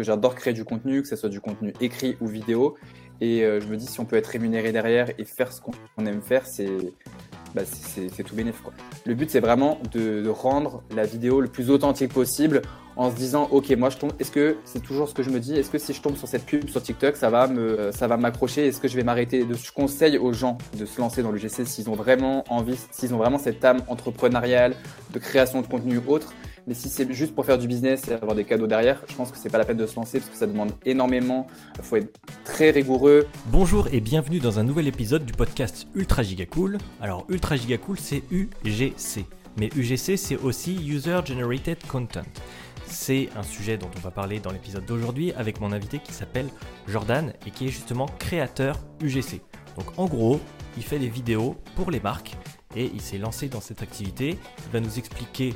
que j'adore créer du contenu, que ce soit du contenu écrit ou vidéo. Et je me dis, si on peut être rémunéré derrière et faire ce qu'on aime faire, c'est bah, tout bénéf. Quoi. Le but, c'est vraiment de, de, rendre la vidéo le plus authentique possible en se disant, ok, moi je tombe. Est-ce que c'est toujours ce que je me dis? Est-ce que si je tombe sur cette pub sur TikTok, ça va m'accrocher? Est-ce que je vais m'arrêter? Je conseille aux gens de se lancer dans le GC s'ils ont vraiment envie, s'ils ont vraiment cette âme entrepreneuriale, de création de contenu autre. Mais si c'est juste pour faire du business et avoir des cadeaux derrière, je pense que c'est pas la peine de se lancer parce que ça demande énormément. Il faut être très rigoureux. Bonjour et bienvenue dans un nouvel épisode du podcast Ultra Giga Cool. Alors Ultra Giga Cool, c'est UGC. Mais UGC, c'est aussi User Generated Content. C'est un sujet dont on va parler dans l'épisode d'aujourd'hui avec mon invité qui s'appelle Jordan et qui est justement créateur UGC. Donc en gros, il fait des vidéos pour les marques et il s'est lancé dans cette activité. Il va nous expliquer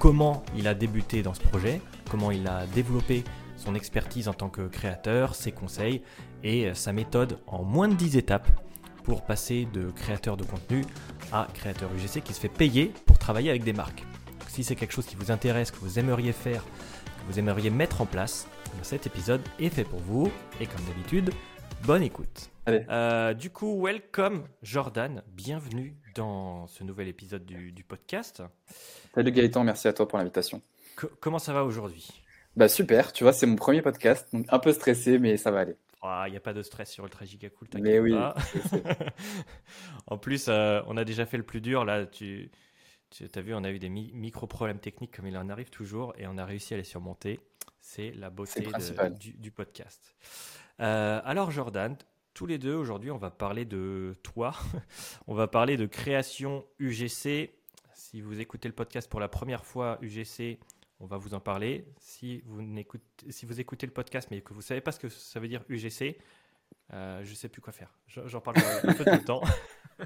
comment il a débuté dans ce projet, comment il a développé son expertise en tant que créateur, ses conseils et sa méthode en moins de 10 étapes pour passer de créateur de contenu à créateur UGC qui se fait payer pour travailler avec des marques. si c'est quelque chose qui vous intéresse, que vous aimeriez faire, que vous aimeriez mettre en place, eh cet épisode est fait pour vous et comme d'habitude, bonne écoute. Euh, du coup, welcome Jordan, bienvenue dans ce nouvel épisode du podcast. Salut Gaëtan, merci à toi pour l'invitation. comment ça va aujourd'hui? Bah super, tu vois, c'est mon premier podcast, donc un peu stressé, mais ça va aller. Il ah, n'y a pas de stress sur Ultra Giga Cool, Mais oui. en plus, euh, on a déjà fait le plus dur. Là, tu, tu as vu, on a eu des micro-problèmes techniques comme il en arrive toujours et on a réussi à les surmonter. C'est la beauté du, podcast. Euh, alors, Jordan, tous les deux, aujourd'hui, on va parler de toi. on va parler de création UGC si vous écoutez le podcast pour la première fois, UGC, on va vous en parler. Si vous, écoutez, le podcast mais que vous ne savez pas ce que ça veut dire UGC, euh, je ne sais plus quoi faire. J'en parle un peu tout le temps.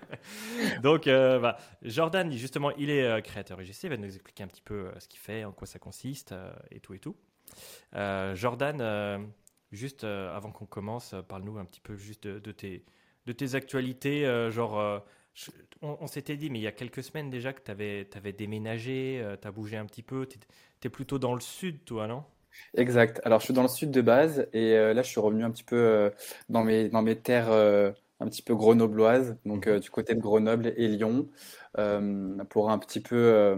Donc, euh, Jordan, justement, il est euh, créateur UGC, il va nous expliquer un petit peu ce qu'il fait, en quoi ça consiste et tout et tout. Jordan, juste avant qu'on commence, parle-nous un petit peu juste de, tes, de tes actualités, genre on, s'était dit, mais il y a quelques semaines déjà que tu avais, avais, déménagé, euh, tu as bougé un petit peu. Tu es, plutôt dans le sud, toi, non? Exact. Alors, je suis dans le sud de base et euh, là, je suis revenu un petit peu euh, dans, mes, dans mes terres un petit peu grenobloises, donc mhm. du côté de Grenoble et Lyon, pour un petit peu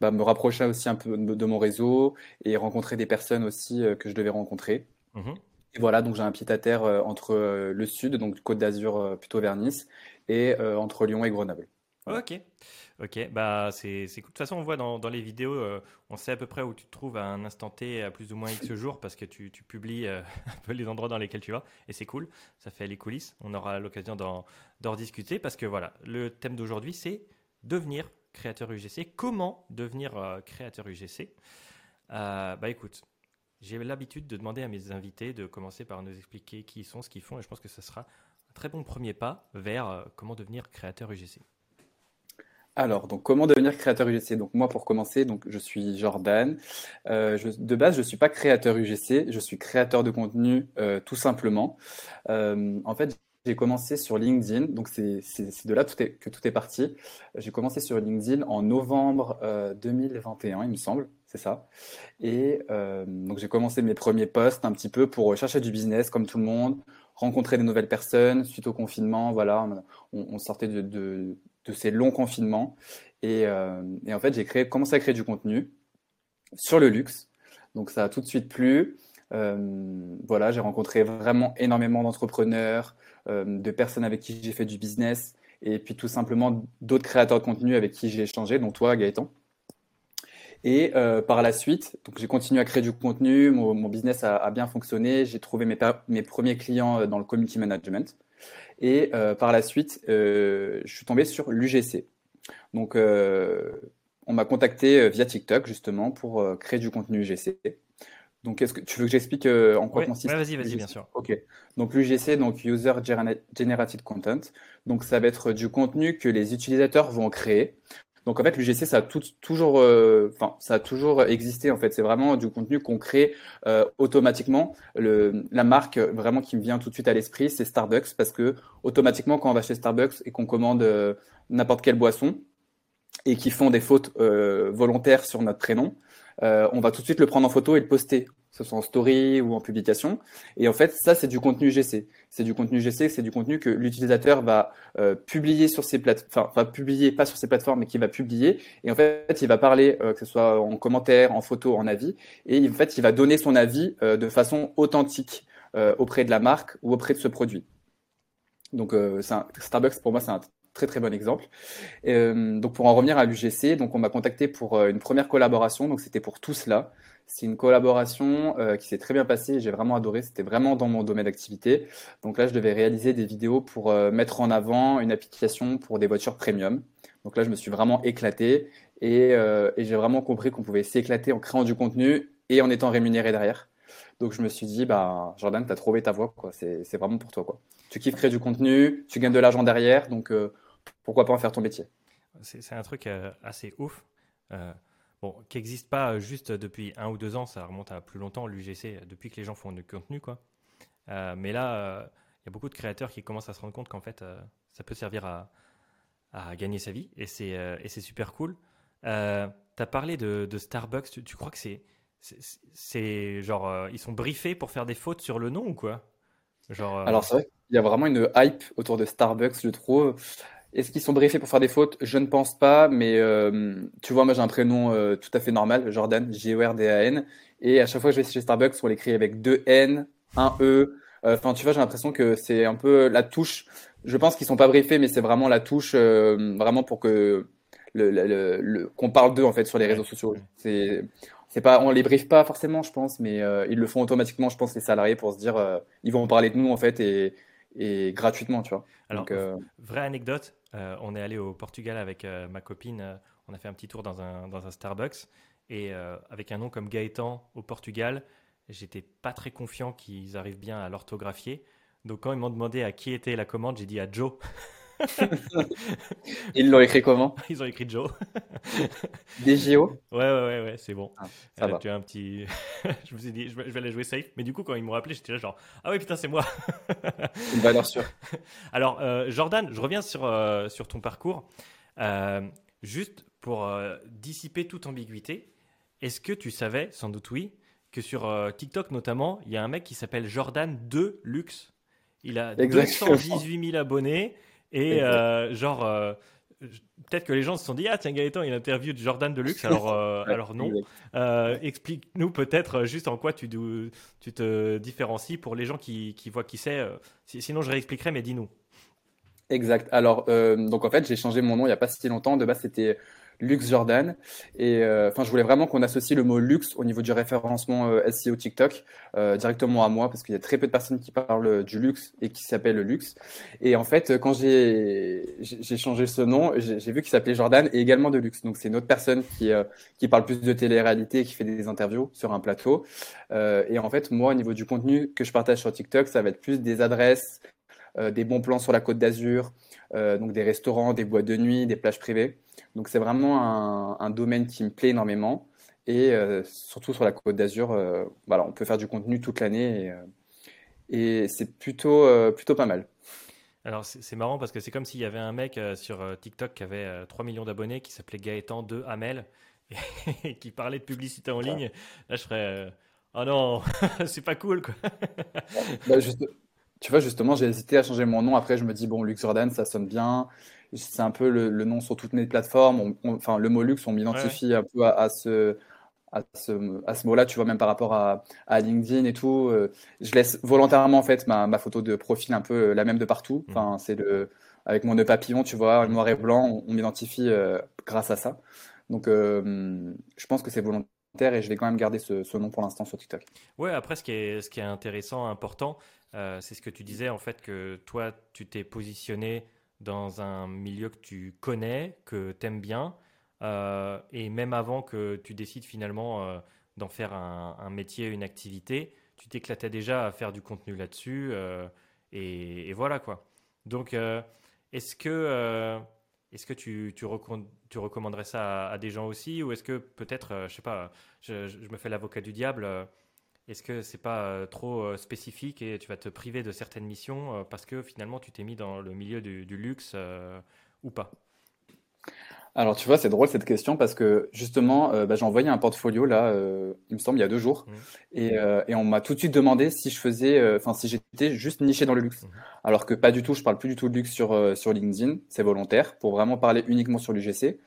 bah, me rapprocher aussi un peu de, mon réseau et rencontrer des personnes aussi que je devais rencontrer. Mhm. Et voilà, donc j'ai un pied à terre entre le sud, donc Côte d'Azur plutôt vers Nice, et euh, entre Lyon et Grenoble. Ok, ok, bah c'est cool. De toute façon, on voit dans, les vidéos, euh, on sait à peu près où tu te trouves à un instant T à plus ou moins X jours parce que tu, publies euh, un peu les endroits dans lesquels tu vas et c'est cool. Ça fait les coulisses. On aura l'occasion d'en rediscuter parce que voilà, le thème d'aujourd'hui c'est devenir créateur UGC. Comment devenir créateur UGC Bah écoute, j'ai l'habitude de demander à mes invités de commencer par nous expliquer qui ils sont, ce qu'ils font et je pense que ça sera très bon premier pas vers euh, comment devenir créateur UGC. Alors, donc comment devenir créateur UGC Donc moi, pour commencer, donc je suis Jordan. Euh, de base, je suis pas créateur UGC, je suis créateur de contenu euh, tout simplement. en fait, j'ai commencé sur LinkedIn, donc c'est de là que tout est parti. J'ai commencé sur LinkedIn en novembre 2021, il me semble, c'est ça. Et donc j'ai commencé mes premiers posts un petit peu pour chercher du business comme tout le monde, rencontrer des nouvelles personnes suite au confinement. Voilà, on, sortait de, ces longs confinements. Et, euh, et en fait, j'ai créé, commencé à créer du contenu sur le luxe. Donc ça a tout de suite plu. Euh, voilà, j'ai rencontré vraiment énormément d'entrepreneurs, euh, de personnes avec qui j'ai fait du business, et puis tout simplement d'autres créateurs de contenu avec qui j'ai échangé, dont toi, Gaëtan. Et euh, par la suite, donc j'ai continué à créer du contenu, mon, business a, bien fonctionné, j'ai trouvé mes, mes, premiers clients euh, dans le community management. Et euh, par la suite, je suis tombé sur l'UGC. Donc, on m'a contacté via TikTok justement pour créer du contenu UGC. Donc, est-ce que tu veux que j'explique en quoi consiste Vas-y, vas-y, bien sûr. Ok. Donc, l'UGC, donc User Generated Content. Donc, ça va être du contenu que les utilisateurs vont créer. Donc en fait, l'UGC, ça a toujours, euh, enfin, ça a toujours existé. En fait, c'est vraiment du contenu qu'on crée euh, automatiquement. Le, la marque vraiment qui me vient tout de suite à l'esprit, c'est Starbucks, parce que automatiquement, quand on va chez Starbucks et qu'on commande euh, n'importe quelle boisson et qu'ils font des fautes volontaires sur notre prénom, on va tout de suite le prendre en photo et le poster ce soit en story ou en publication. Et en fait, ça, c'est du contenu GC. C'est du contenu GC, c'est du contenu que l'utilisateur va euh, publier sur ses plateformes, enfin, va publier pas sur ses plateformes, mais qui va publier. Et en fait, il va parler, euh, que ce soit en commentaire, en photo, en avis. Et en fait, il va donner son avis euh, de façon authentique auprès de la marque ou auprès de ce produit. Donc, Starbucks, pour moi, c'est un très très bon exemple. donc pour en revenir à l'UGC, donc on m'a contacté pour une première collaboration, donc c'était pour tout cela. C'est une collaboration euh, qui s'est très bien passée. J'ai vraiment adoré. C'était vraiment dans mon domaine d'activité. Donc là, je devais réaliser des vidéos pour euh, mettre en avant une application pour des voitures premium. Donc là, je me suis vraiment éclaté et, euh, et j'ai vraiment compris qu'on pouvait s'éclater en créant du contenu et en étant rémunéré derrière. Donc je me suis dit, bah, Jordan, tu as trouvé ta voie. C'est, vraiment pour toi. Tu kiffes créer du contenu, tu gagnes de l'argent derrière. Donc pourquoi pas en faire ton métier? C'est un truc assez ouf bon, qui n'existe pas juste depuis un ou deux ans, ça remonte à plus longtemps, l'UGC, depuis que les gens font du contenu. Quoi. Euh, mais là, euh, il y a beaucoup de créateurs qui commencent à se rendre compte qu'en fait, euh, ça peut servir à, gagner sa vie, et c'est super cool. tu as parlé de, Starbucks, tu, crois que c'est c'est genre ils sont briefés pour faire des fautes sur le nom ou quoi? Genre alors c'est vrai qu'il y a vraiment une hype autour de Starbucks je trouve est-ce qu'ils sont briefés pour faire des fautes? Je ne pense pas, mais euh, tu vois, moi j'ai un prénom euh, tout à fait normal, Jordan, J-O-R-D-A-N, et à chaque fois que je vais chez Starbucks, on l'écrit avec deux N, un E. Euh, enfin, tu vois, j'ai l'impression que c'est un peu la touche. Je pense qu'ils sont pas briefés, mais c'est vraiment la touche, vraiment pour que le, qu'on parle d'eux en fait sur les réseaux sociaux. C'est c'est pas, on les briefe pas forcément, je pense, mais ils le font automatiquement, je pense, les salariés pour se dire, ils vont parler de nous en fait et, et gratuitement, tu vois. Alors, vraie anecdote, euh, on est allé au Portugal avec euh, ma copine. Euh, on a fait un petit tour dans un, dans un Starbucks. Et avec un nom comme Gaëtan au Portugal, j'étais pas très confiant qu'ils arrivent bien à l'orthographier. Donc quand ils m'ont demandé à qui était la commande, j'ai dit à Joe. Ils l'ont écrit comment Ils ont écrit Joe. DJO Ouais, ouais, ouais, ouais c'est bon. Ah, ça va. Tu as un petit. je me suis dit, je vais aller jouer safe. Mais du coup, quand ils m'ont rappelé, j'étais là genre, ah ouais, putain, c'est moi. Une valeur sûre. Alors, euh, Jordan, je reviens sur, euh, sur ton parcours. Euh, juste pour dissiper toute ambiguïté, est-ce que tu savais, sans doute oui, que sur TikTok notamment, il y a un mec qui s'appelle Jordan de Luxe. Il a 218 000 abonnés et euh, genre, euh, peut-être que les gens se sont dit Ah, tiens, Gaëtan, il interview de Jordan Deluxe. Alors, euh, alors non. Explique-nous peut-être juste en quoi tu, tu te différencies pour les gens qui, qui voient qui c'est. sinon, je réexpliquerai, mais dis-nous. Exact. Alors, donc en fait, j'ai changé mon nom il n'y a pas si longtemps. De base, c'était Lux Jordan. Et euh, enfin, je voulais vraiment qu'on associe le mot luxe au niveau du référencement euh, SEO TikTok euh, directement à moi parce qu'il y a très peu de personnes qui parlent du luxe et qui s'appellent le luxe. Et en fait, quand j'ai j'ai changé ce nom, j'ai vu qu'il s'appelait Jordan et également de luxe. Donc c'est une autre personne qui qui parle plus de télé-réalité et qui fait des interviews sur un plateau. et en fait, moi, au niveau du contenu que je partage sur TikTok, ça va être plus des adresses, des bons plans sur la Côte d'Azur, donc des restaurants, des boîtes de nuit, des plages privées. Donc c'est vraiment un, domaine qui me plaît énormément. Et euh, surtout sur la Côte d'Azur, euh, voilà, on peut faire du contenu toute l'année et, euh, c'est plutôt, plutôt pas mal. Alors c'est marrant parce que c'est comme s'il y avait un mec sur TikTok qui avait 3 millions d'abonnés qui s'appelait Gaëtan de Hamel et qui parlait de publicité en ligne. Là je ferais oh non, c'est pas cool quoi. Bah, tu vois, justement, j'ai hésité à changer mon nom. Après, je me dis, bon, Lux Jordan, ça sonne bien c'est un peu le, nom sur toutes mes plateformes. enfin, le mot luxe, on m'identifie un peu à, ce, à ce, à ce mot-là, tu vois, même par rapport à, à LinkedIn et tout. Euh, je laisse volontairement, en fait, ma, ma, photo de profil un peu euh, la même de partout. Mmh. Enfin, c'est le, avec mon nœud papillon, tu vois, noir et blanc, on, m'identifie euh, grâce à ça. Donc, je pense que c'est volontaire et je vais quand même garder ce, ce nom pour l'instant sur TikTok. Ouais, après, ce qui est, ce qui est intéressant, important, c'est ce que tu disais, en fait, que toi, tu t'es positionné dans un milieu que tu connais, que tu aimes bien, euh, et même avant que tu décides finalement euh, d'en faire un, métier, une activité, tu t'éclatais déjà à faire du contenu là-dessus, euh, et, voilà quoi. Donc, est-ce que, est-ce que tu, tu, recommanderais ça à, des gens aussi, ou est-ce que peut-être, je sais pas, je me fais l'avocat du diable est-ce que c'est pas euh, trop euh, spécifique et tu vas te priver de certaines missions euh, parce que finalement tu t'es mis dans le milieu du, luxe ou pas? Alors, tu vois, c'est drôle cette question parce que justement, euh, bah, j'ai envoyé un portfolio là, euh, il me semble, il y a deux jours, Mmh. et, euh, et on m'a tout de suite demandé si je faisais, euh, enfin, si j'étais juste niché dans le luxe. Mmh. Alors que pas du tout, je parle plus du tout de luxe sur, euh, sur LinkedIn, c'est volontaire pour vraiment parler uniquement sur l'UGC.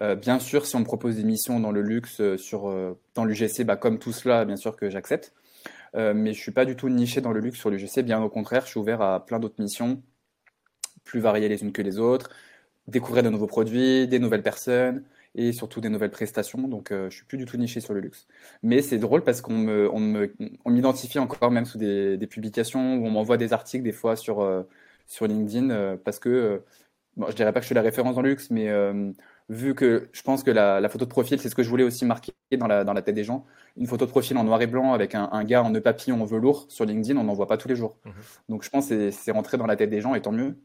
Euh, bien sûr, si on me propose des missions dans le luxe, sur, euh, dans l'UGC, bah, comme tout cela, bien sûr que j'accepte. Euh, mais je suis pas du tout niché dans le luxe sur l'UGC, bien au contraire, je suis ouvert à plein d'autres missions, plus variées les unes que les autres découvrir de nouveaux produits, des nouvelles personnes et surtout des nouvelles prestations. Donc, euh, je suis plus du tout niché sur le luxe. Mais c'est drôle parce qu'on me, on me, on m'identifie encore même sous des, des publications où on m'envoie des articles des fois sur, euh, sur LinkedIn euh, parce que, euh, bon, je dirais pas que je suis la référence dans le luxe, mais vu que je pense que la, la photo de profil, c'est ce que je voulais aussi marquer dans la, dans la tête des gens. Une photo de profil en noir et blanc avec un, un gars en nœud papillon en velours sur LinkedIn, on n'en voit pas tous les jours. Mhm. Donc, je pense que c'est rentré dans la tête des gens et tant mieux.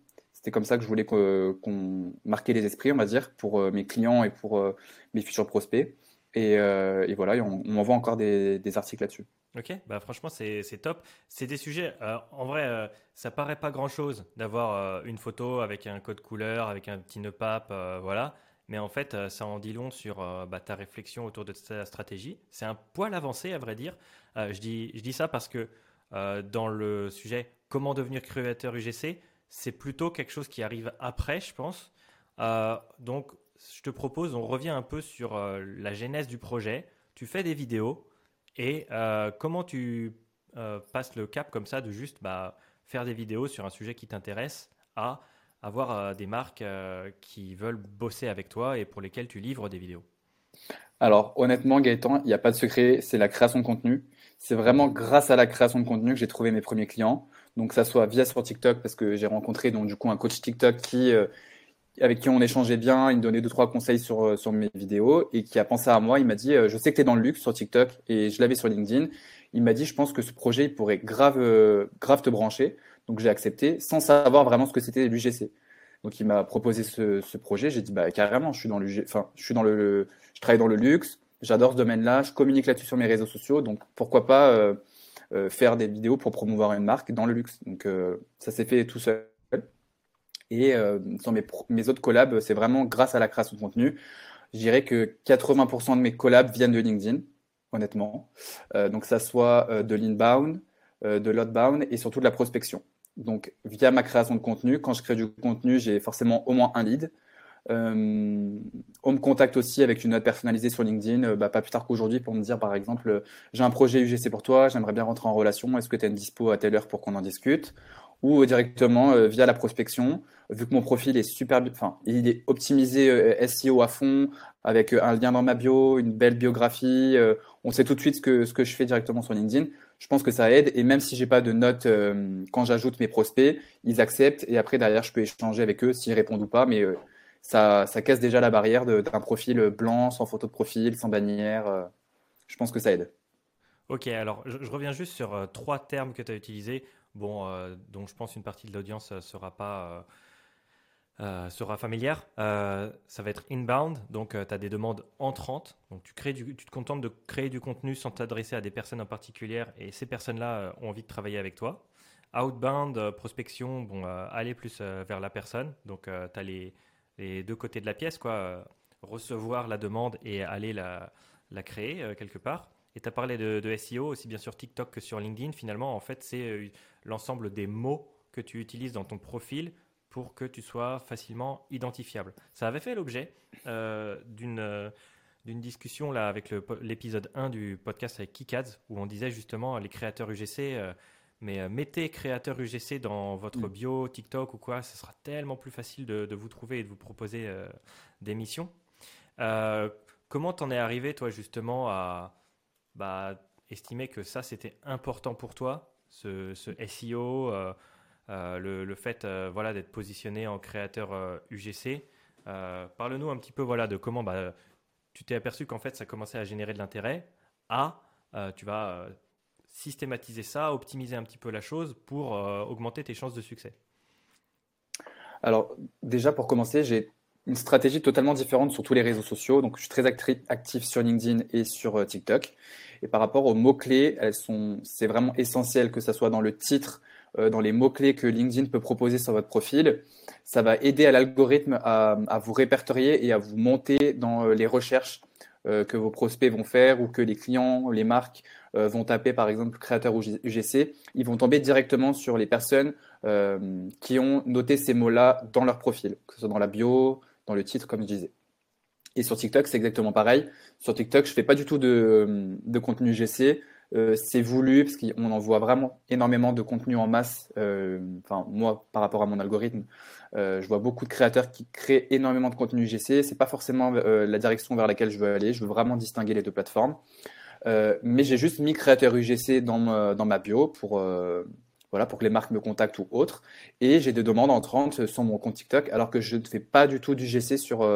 C'était comme ça que je voulais qu'on qu'on marquait les esprits, on va dire, pour euh, mes clients et pour euh, mes futurs prospects. Et, euh, voilà, on, on m'envoie encore des, articles là-dessus. Ok, bah franchement c'est top. C'est des sujets, en vrai, euh, ça paraît pas grand-chose d'avoir une photo avec un code couleur, avec un petit nœud pape, voilà. Mais en fait, ça en dit long sur bah, ta réflexion autour de ta stratégie. C'est un poil avancé, à vrai dire. Je dis, je dis ça parce que dans le sujet comment devenir créateur UGC, c'est plutôt quelque chose qui arrive après, je pense. Euh, donc, je te propose, on revient un peu sur euh, la genèse du projet. Tu fais des vidéos et euh, comment tu passes le cap comme ça de juste bah, faire des vidéos sur un sujet qui t'intéresse à avoir des marques qui veulent bosser avec toi et pour lesquelles tu livres des vidéos? Alors, honnêtement, Gaëtan, il n'y a pas de secret, c'est la création de contenu. C'est vraiment grâce à la création de contenu que j'ai trouvé mes premiers clients. Donc, ça soit via sur TikTok, parce que j'ai rencontré donc du coup un coach TikTok qui, euh, avec qui on échangeait bien, il me donnait deux, trois conseils sur, euh, sur mes vidéos et qui a pensé à moi. Il m'a dit, euh, je sais que tu es dans le luxe sur TikTok et je l'avais sur LinkedIn. Il m'a dit, je pense que ce projet il pourrait grave, grave te brancher. Donc, j'ai accepté sans savoir vraiment ce que c'était l'UGC. Donc, il m'a proposé ce, ce projet. J'ai dit, bah, carrément, je suis dans enfin, je suis dans le- je travaille dans le luxe. J'adore ce domaine-là. Je communique là-dessus sur mes réseaux sociaux. Donc, pourquoi pas, euh, euh, faire des vidéos pour promouvoir une marque dans le luxe. Donc, euh, ça s'est fait tout seul. Et euh, sur mes, mes autres collabs, c'est vraiment grâce à la création de contenu. Je dirais que 80% de mes collabs viennent de LinkedIn, honnêtement. Donc, ça soit de l'inbound, de l'outbound et surtout de la prospection. Donc, via ma création de contenu, quand je crée du contenu, j'ai forcément au moins un lead. Euh, on me contacte aussi avec une note personnalisée sur LinkedIn, euh, bah, pas plus tard qu'aujourd'hui, pour me dire, par exemple, euh, j'ai un projet UGC pour toi, j'aimerais bien rentrer en relation, est-ce que tu as une dispo à telle heure pour qu'on en discute? Ou directement via la prospection, vu que mon profil est super, enfin, il est optimisé SEO à fond, avec un lien dans ma bio, une belle biographie, on sait tout de suite ce que, ce que je fais directement sur LinkedIn. Je pense que ça aide, et même si j'ai pas de note euh, quand j'ajoute mes prospects, ils acceptent, et après derrière, je peux échanger avec eux s'ils répondent ou pas, mais ça, casse déjà la barrière d'un profil blanc, sans photo de profil, sans bannière. euh, je pense que ça aide. Ok, alors je, reviens juste sur euh, trois termes que tu as utilisés, bon, euh, dont je pense une partie de l'audience sera pas sera familière. Ça va être inbound, donc tu as des demandes entrantes. Donc tu, crées tu te contentes de créer du contenu sans t'adresser à des personnes en particulier et ces personnes-là ont envie de travailler avec toi. Outbound, prospection, bon, aller plus vers la personne. Donc tu as les, les deux côtés de la pièce, quoi. euh, recevoir la demande et aller la, la créer euh, quelque part. Et tu as parlé de, SEO aussi bien sur TikTok que sur LinkedIn. Finalement, en fait, c'est euh, l'ensemble des mots que tu utilises dans ton profil pour que tu sois facilement identifiable. Ça avait fait l'objet d'une d'une discussion là avec l'épisode 1 du podcast avec Kikads où on disait justement les créateurs UGC mais euh, mettez créateur UGC dans votre Mm. bio TikTok ou quoi, ce sera tellement plus facile de, de vous trouver et de vous proposer euh, des missions. Euh, comment t'en es arrivé toi justement à bah, estimer que ça c'était important pour toi, ce, ce SEO, euh, le, le fait voilà, d'être positionné en créateur UGC. Parle-nous un petit peu voilà, de comment bah, tu t'es aperçu qu'en fait ça commençait à générer de l'intérêt, à tu vas systématiser ça, optimiser un petit peu la chose pour euh, augmenter tes chances de succès. Alors, déjà, pour commencer, j'ai une stratégie totalement différente sur tous les réseaux sociaux. Donc, je suis très actif sur LinkedIn et sur euh, TikTok. Et par rapport aux mots-clés, c'est vraiment essentiel que ça soit dans le titre dans les mots-clés que LinkedIn peut proposer sur votre profil. Ça va aider à l'algorithme à, vous répertorier et à vous monter dans les recherches que vos prospects vont faire ou que les clients, les marques vont taper, par exemple, créateur UGC. Ils vont tomber directement sur les personnes qui ont noté ces mots-là dans leur profil, que ce soit dans la bio, dans le titre, comme je disais. Et sur TikTok, c'est exactement pareil. Sur TikTok, je fais pas du tout de, contenu GC. Euh, c'est voulu parce qu'on envoie vraiment énormément de contenu en masse. Euh, enfin, moi, par rapport à mon algorithme, euh, je vois beaucoup de créateurs qui créent énormément de contenu GC. C'est pas forcément la direction vers laquelle je veux aller. Je veux vraiment distinguer les deux plateformes. Mais j'ai juste mis créateur UGC dans ma, dans ma bio pour voilà, pour que les marques me contactent ou autres. Et j'ai des demandes entrantes sur mon compte TikTok, alors que je ne fais pas du tout du GC sur,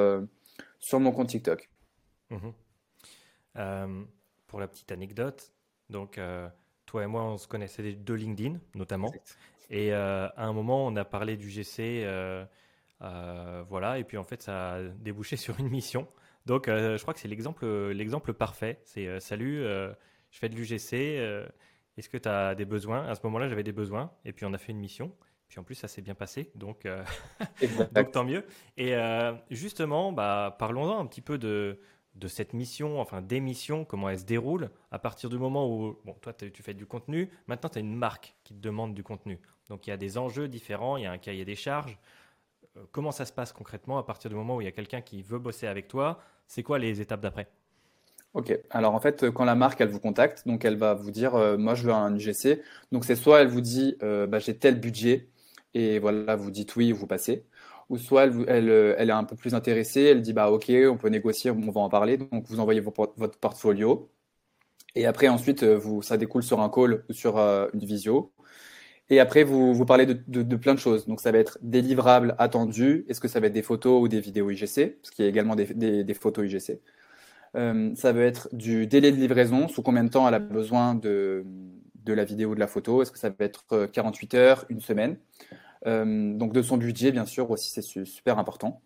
sur mon compte TikTok. Mhm. Euh, pour la petite anecdote, donc euh, toi et moi, on se connaissait de LinkedIn notamment. Et euh, à un moment, on a parlé du GC, voilà, et puis en fait, ça a débouché sur une mission. Donc, je crois que c'est l'exemple, l'exemple parfait. C'est salut, je fais de l'UGC. Est-ce que tu as des besoins? À ce moment-là, j'avais des besoins, et puis on a fait une mission. Puis en plus, ça s'est bien passé, donc, euh, donc tant mieux. Et euh, justement, bah, parlons-en un petit peu de, de cette mission, enfin des missions, comment elles se déroulent à partir du moment où, bon, toi tu fais du contenu, maintenant tu as une marque qui te demande du contenu. Donc il y a des enjeux différents, il y a un cahier des charges. Euh, comment ça se passe concrètement à partir du moment où il y a quelqu'un qui veut bosser avec toi? C'est quoi les étapes d'après? Ok, alors en fait, quand la marque elle vous contacte, donc elle va vous dire, moi je veux un UGC. Donc c'est soit elle vous dit, bah, j'ai tel budget, et voilà, vous dites oui, vous passez. Ou soit elle, elle, elle, est un peu plus intéressée, elle dit bah ok, on peut négocier, on va en parler. Donc vous envoyez votre portfolio. Et après, ensuite, ça découle sur un call ou sur euh, une visio. Et après, vous, vous parlez de, de, plein de choses. Donc ça va être des livrables attendus. Est-ce que ça va être des photos ou des vidéos IGC Parce qu'il y a également des, des, photos IGC. Euh, ça va être du délai de livraison, sous combien de temps elle a besoin de, de la vidéo, de la photo? Est-ce que ça va être 48 euh, heures, une semaine? Euh, Donc de son budget, bien sûr, aussi, c'est super important.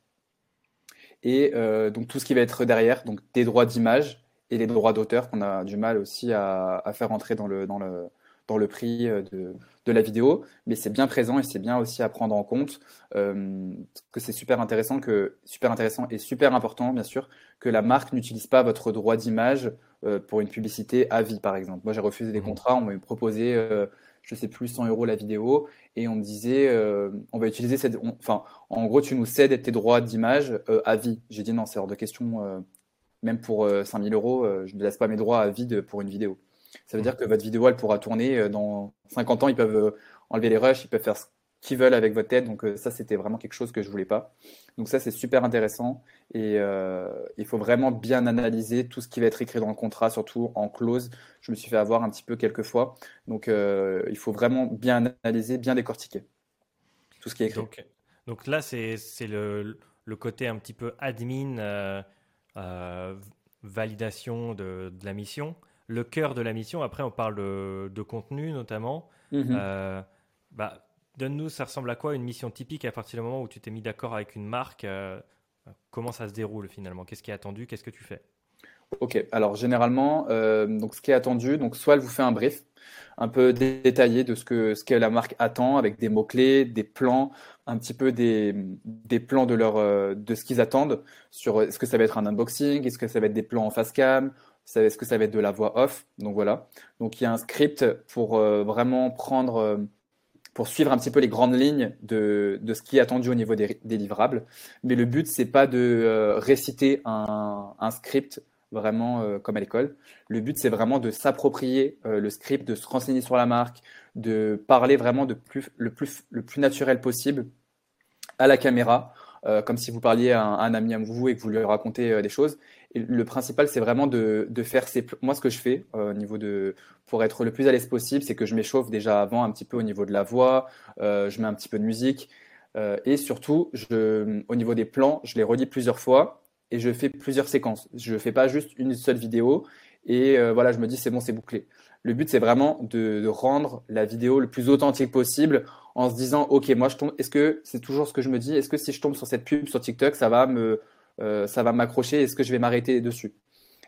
Et donc tout ce qui va être derrière, donc des droits d'image et les droits d'auteur qu'on a du mal aussi à, faire entrer dans le, dans le, dans le prix de, de la vidéo, mais c'est bien présent et c'est bien aussi à prendre en compte que c'est super intéressant, que, super intéressant et super important, bien sûr, que la marque n'utilise pas votre droit d'image euh, pour une publicité à vie, par exemple. Moi, j'ai refusé des mmh. contrats, on m'a proposé, euh, je sais plus, 100 euros la vidéo, et on me disait, euh, on va utiliser cette. enfin, en gros, tu nous cèdes tes droits d'image à vie. J'ai dit non, c'est hors de question, même pour 5000 euros, je ne laisse pas mes droits à vie pour une vidéo. Ça veut dire que votre vidéo, elle pourra tourner dans 50 ans, ils peuvent enlever les rushs, ils peuvent faire qui veulent avec votre tête. Donc euh, ça, c'était vraiment quelque chose que je voulais pas. Donc ça, c'est super intéressant et euh, il faut vraiment bien analyser tout ce qui va être écrit dans le contrat, surtout en clause. Je me suis fait avoir un petit peu quelques fois. Donc euh, il faut vraiment bien analyser, bien décortiquer tout ce qui est écrit. Donc, là, c'est le, côté un petit peu admin, validation de, la mission. Le cœur de la mission, après, on parle de, contenu notamment. Mm-hmm. bah, Donne-nous, ça ressemble à quoi une mission typique à partir du moment où tu t'es mis d'accord avec une marque euh, Comment ça se déroule finalement? Qu'est-ce qui est attendu? Qu'est-ce que tu fais? Ok, alors généralement, euh, donc ce qui est attendu, donc soit elle vous fait un brief un peu détaillé de ce que, ce que la marque attend avec des mots-clés, des plans, un petit peu des, des plans de, leur, euh, de ce qu'ils attendent sur est-ce que ça va être un unboxing, est-ce que ça va être des plans en face cam, est-ce que ça va être de la voix off, donc voilà. Donc il y a un script pour vraiment prendre pour suivre un petit peu les grandes lignes de, de ce qui est attendu au niveau des, livrables. Mais le but, c'est pas de euh, réciter un, script vraiment euh, comme à l'école. Le but, c'est vraiment de s'approprier euh, le script, de se renseigner sur la marque, de parler vraiment de plus, le, plus, le plus naturel possible à la caméra, comme si vous parliez à un, à un, ami à vous et que vous lui racontez des choses le principal, c'est vraiment de, de, faire ces. Moi, ce que je fais euh, au niveau de. Pour être le plus à l'aise possible, c'est que je m'échauffe déjà avant un petit peu au niveau de la voix, euh, je mets un petit peu de musique. Euh, et surtout, je, au niveau des plans, je les relis plusieurs fois et je fais plusieurs séquences. Je ne fais pas juste une seule vidéo et voilà, je me dis c'est bon, c'est bouclé. Le but, c'est vraiment de, de, rendre la vidéo le plus authentique possible en se disant ok, moi je tombe. Est-ce que c'est toujours ce que je me dis Est-ce que si je tombe sur cette pub sur TikTok, ça va me euh, ça va m'accrocher, est-ce que je vais m'arrêter dessus?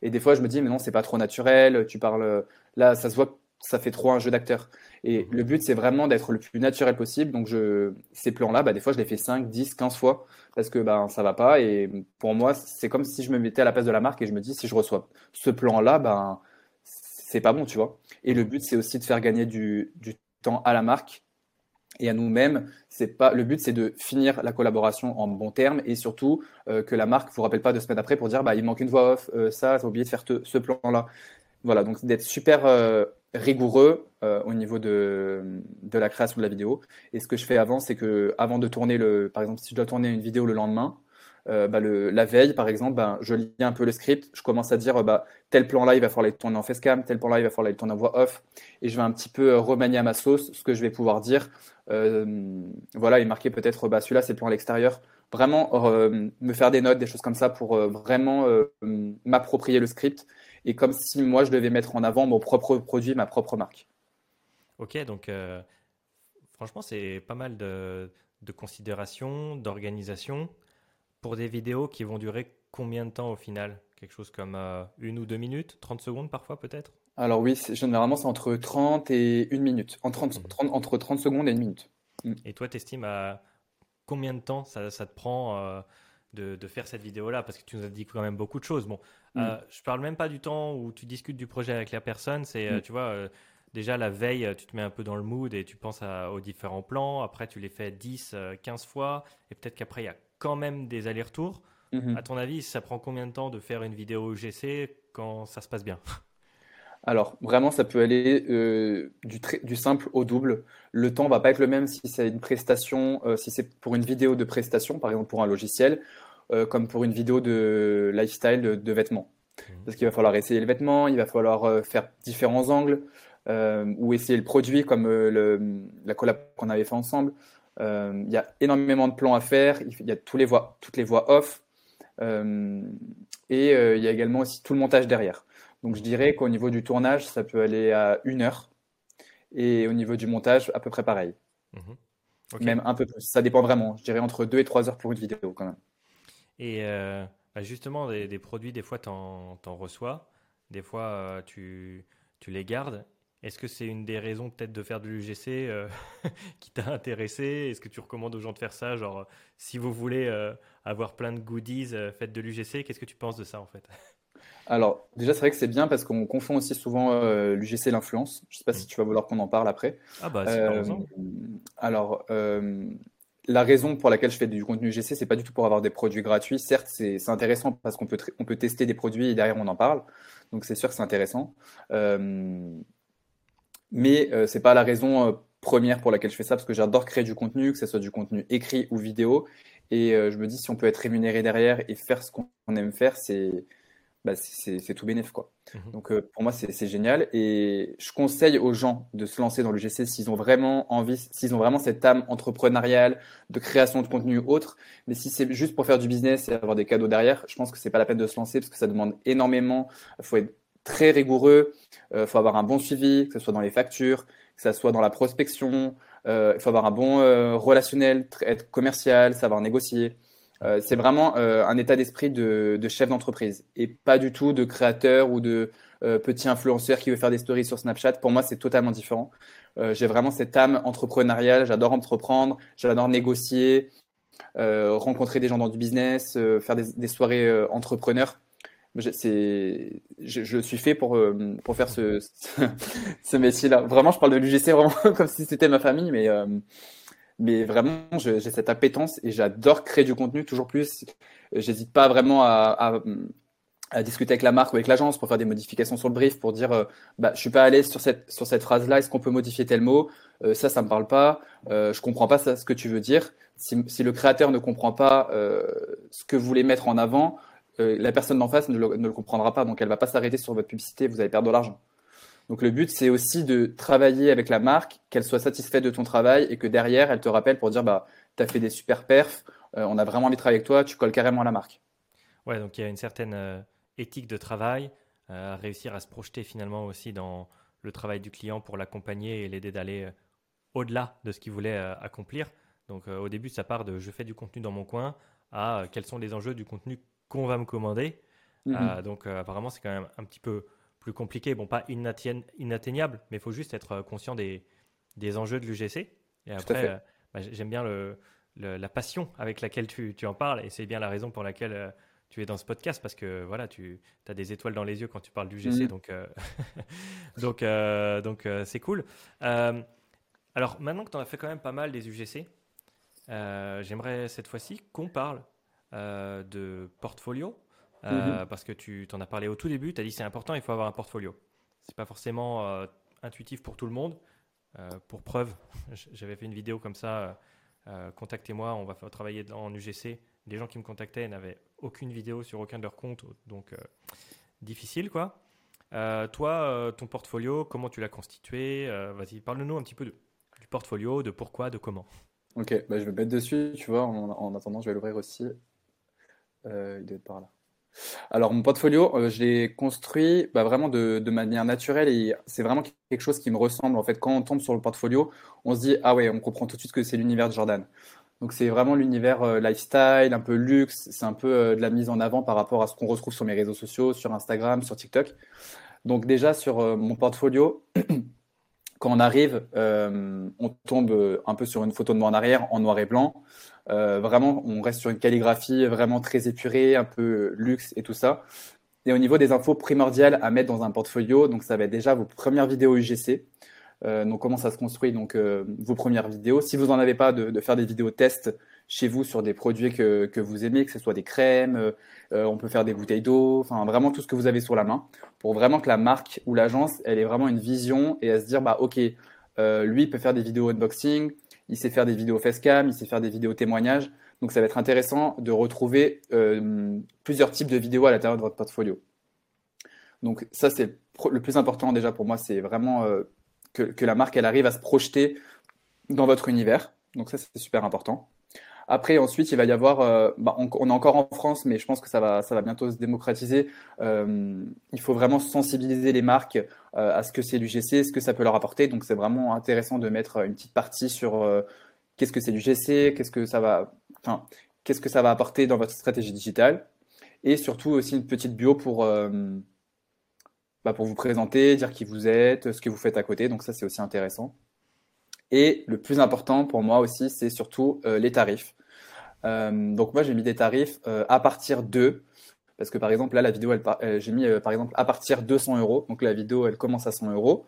Et des fois, je me dis, mais non, c'est pas trop naturel, tu parles, là, ça se voit ça fait trop un jeu d'acteur. Et mhm. le but, c'est vraiment d'être le plus naturel possible. Donc, je, ces plans-là, bah, des fois, je les fais 5, 10, 15 fois parce que ben, ça va pas. Et pour moi, c'est comme si je me mettais à la place de la marque et je me dis, si je reçois ce plan-là, ben, c'est pas bon, tu vois. Et le but, c'est aussi de faire gagner du, du temps à la marque et à nous-mêmes. C'est pas le but, c'est de finir la collaboration en bon terme et surtout euh, que la marque vous rappelle pas de semaines après pour dire bah il manque une voix off, euh, ça, t'as oublié de faire ce plan-là. Voilà, donc d'être super euh, rigoureux au niveau de, de la création de la vidéo. Et ce que je fais avant, c'est que avant de tourner le, par exemple, si je dois tourner une vidéo le lendemain, euh, bah, le, la veille, par exemple, bah, je lis un peu le script, je commence à dire bah, tel plan-là, il va falloir le tourner en facecam, tel plan-là, il va falloir le tourner en voix off, et je vais un petit peu euh, remanier à ma sauce ce que je vais pouvoir dire. Euh, voilà, et marquer peut-être bah, celui-là, c'est le plan à l'extérieur. Vraiment me faire des notes, des choses comme ça pour vraiment m'approprier le script, et comme si moi, je devais mettre en avant mon propre produit, ma propre marque. Ok, donc franchement, c'est pas mal de, de considération, d'organisation pour des vidéos qui vont durer combien de temps au final? Quelque chose comme euh, une ou deux minutes? 30 secondes parfois peut-être? Alors oui, généralement c'est entre 30 et une minute. En 30, mhm. entre 30 secondes et une minute. Mm. Et toi, tu estimes à combien de temps ça, ça te prend euh, de, de, faire cette vidéo-là? Parce que tu nous as dit quand même beaucoup de choses. Bon, mm. euh, je parle même pas du temps où tu discutes du projet avec la personne. C'est, mm. tu vois, déjà la veille, tu te mets un peu dans le mood et tu penses aux différents plans. Après, tu les fais 10, 15 fois. Et peut-être qu'après, il y a quand même des allers-retours. Mhm. À ton avis, ça prend combien de temps de faire une vidéo UGC quand ça se passe bien? Alors, vraiment, ça peut aller euh, du, du, simple au double. Le temps va pas être le même si c'est une prestation, euh, si c'est pour une vidéo de prestation, par exemple pour un logiciel, euh, comme pour une vidéo de lifestyle de, vêtements. Mhm. Parce qu'il va falloir essayer le vêtement, il va falloir faire différents angles, ou essayer le produit, comme le, la collab qu'on avait fait ensemble. Euh, il y a énormément de plans à faire. Il y a tous les voix, toutes les voix off. Euh, et euh, il y a également aussi tout le montage derrière. Donc je dirais qu'au niveau du tournage, ça peut aller à une heure. Et au niveau du montage, à peu près pareil. Mhm. Même un peu plus. Ça dépend vraiment. Je dirais entre deux et trois heures pour une vidéo quand même. Et bah, justement, des, produits, des fois, tu en, reçois. Des fois, tu, tu les gardes. Est-ce que c'est une des raisons peut-être de faire de l'UGC euh, qui t'a intéressé? Est-ce que tu recommandes aux gens de faire ça? Genre, si vous voulez euh, avoir plein de goodies, euh, faites de l'UGC. Qu'est-ce que tu penses de ça en fait? Alors, déjà, c'est vrai que c'est bien parce qu'on confond aussi souvent l'UGC et l'influence. Je ne sais pas si mm. tu vas vouloir qu'on en parle après. Ah bah, c'est Alors, la raison pour laquelle je fais du contenu UGC, c'est pas du tout pour avoir des produits gratuits. Certes, c'est intéressant parce qu'on peut, on peut tester des produits et derrière on en parle. Donc c'est sûr que c'est intéressant mais ce euh, c'est pas la raison euh, première pour laquelle je fais ça, parce que j'adore créer du contenu, que ce soit du contenu écrit ou vidéo. Et euh, je me dis, si on peut être rémunéré derrière et faire ce qu'on aime faire, c'est bah, c'est tout bénéf. Quoi. Mhm. Donc pour moi, c'est génial. Et je conseille aux gens de se lancer dans le GC s'ils ont vraiment envie, s'ils ont vraiment cette âme entrepreneuriale, de création de contenu autre. Mais si c'est juste pour faire du business et avoir des cadeaux derrière, je pense que c'est pas la peine de se lancer parce que ça demande énormément. Il faut être très rigoureux. Il euh, faut avoir un bon suivi, que ce soit dans les factures, que ce soit dans la prospection. Euh, il faut avoir un bon euh, relationnel, être commercial, savoir négocier. c'est vraiment un état d'esprit de, de, chef d'entreprise et pas du tout de créateur ou de petit influenceur qui veut faire des stories sur Snapchat. Pour moi, c'est totalement différent. J'ai vraiment cette âme entrepreneuriale. J'adore entreprendre, j'adore négocier, rencontrer des gens dans du business, faire des, des soirées entrepreneurs je, je, suis fait pour euh, pour faire ce ce, métier-là. Vraiment, je parle de l'UGC vraiment comme si c'était ma famille, mais euh, mais vraiment, j'ai cette appétence et j'adore créer du contenu toujours plus. J'hésite pas vraiment à, à, à, discuter avec la marque ou avec l'agence pour faire des modifications sur le brief, pour dire euh, bah je suis pas à l'aise sur cette sur cette phrase-là. Est-ce qu'on peut modifier tel mot? Ça, ça me parle pas. je comprends pas ça, ce que tu veux dire. Si, si le créateur ne comprend pas ce que vous voulez mettre en avant euh, la personne d'en face ne le, comprendra pas, donc elle va pas s'arrêter sur votre publicité, vous allez perdre de l'argent. Donc le but, c'est aussi de travailler avec la marque, qu'elle soit satisfaite de ton travail et que derrière, elle te rappelle pour dire, bah, tu as fait des super perfs, euh, on a vraiment envie de travailler avec toi, tu colles carrément à la marque. Ouais, donc il y a une certaine euh, éthique de travail, à réussir à se projeter finalement aussi dans le travail du client pour l'accompagner et l'aider d'aller au-delà de ce qu'il voulait accomplir. Donc au début, ça part de je fais du contenu dans mon coin à quels sont les enjeux du contenu qu'on va me commander. Mhm. Euh, donc euh, apparemment, c'est quand même un petit peu plus compliqué. Bon, pas inatteignable, mais il faut juste être conscient des, des enjeux de l'UGC. Et après, bah, j'aime bien le, la passion avec laquelle tu, tu en parles, et c'est bien la raison pour laquelle tu es dans ce podcast parce que voilà, tu as des étoiles dans les yeux quand tu parles du GC, mmh. donc euh, donc euh, donc euh, c'est cool. alors maintenant que tu en as fait quand même pas mal des UGC, j'aimerais cette fois-ci qu'on parle de portfolio mmh. parce que tu t'en as parlé au tout début. Tu as dit c'est important, il faut avoir un portfolio. C'est pas forcément intuitif pour tout le monde. pour preuve, j'avais fait une vidéo comme ça. Contactez-moi, on va travailler en UGC les gens qui me contactaient n'avaient aucune vidéo sur aucun de leurs comptes, donc euh, difficile quoi. Euh, toi, euh, ton portfolio, comment tu l'as constitué Vas-y, parle-nous un petit peu du portfolio, de pourquoi, de comment. Ok, bah, je vais mettre dessus, tu vois, en, attendant, je vais l'ouvrir aussi. Il doit être par là. Alors, mon portfolio, je l'ai construit bah, vraiment de, manière naturelle et c'est vraiment quelque chose qui me ressemble. En fait, quand on tombe sur le portfolio, on se dit, ah ouais, on comprend tout de suite que c'est l'univers de Jordan. Donc c'est vraiment l'univers euh, lifestyle, un peu luxe, c'est un peu euh, de la mise en avant par rapport à ce qu'on retrouve sur mes réseaux sociaux, sur Instagram, sur TikTok. Donc déjà sur euh, mon portfolio, quand on arrive, on tombe un peu sur une photo de moi en arrière, en noir et blanc. vraiment, on reste sur une calligraphie vraiment très épurée, un peu luxe et tout ça. Et au niveau des infos primordiales à mettre dans un portfolio, donc ça va être déjà vos premières vidéos UGC. Euh, donc comment ça se construit donc euh, vos premières vidéos. Si vous n'en avez pas, de, faire des vidéos tests chez vous sur des produits que, que vous aimez, que ce soit des crèmes, euh, on peut faire des bouteilles d'eau, enfin vraiment tout ce que vous avez sur la main, pour vraiment que la marque ou l'agence, elle ait vraiment une vision et à se dire bah ok, lui il peut faire des vidéos unboxing, il sait faire des vidéos facecam, il sait faire des vidéos témoignages. Donc ça va être intéressant de retrouver plusieurs types de vidéos à l'intérieur de votre portfolio. Donc ça c'est le plus important déjà pour moi, c'est vraiment que, la marque elle arrive à se projeter dans votre univers. Donc ça c'est super important. Après, ensuite, il va y avoir, euh, bah, on, est encore en France, mais je pense que ça va, ça va bientôt se démocratiser. Euh, il faut vraiment sensibiliser les marques euh, à ce que c'est l'UGC, ce que ça peut leur apporter. Donc, c'est vraiment intéressant de mettre une petite partie sur qu'est-ce que c'est l'UGC, qu'est-ce que ça va, qu'est-ce que ça va apporter dans votre stratégie digitale, et surtout aussi une petite bio pour bah, pour vous présenter, dire qui vous êtes, ce que vous faites à côté. Donc ça, c'est aussi intéressant. Et le plus important pour moi aussi, c'est surtout euh, les tarifs. Euh, donc moi, j'ai mis des tarifs euh, à partir de, parce que par exemple, là, la vidéo, j'ai mis par exemple à partir de 100 euros. Donc la vidéo, elle commence à 100 euros.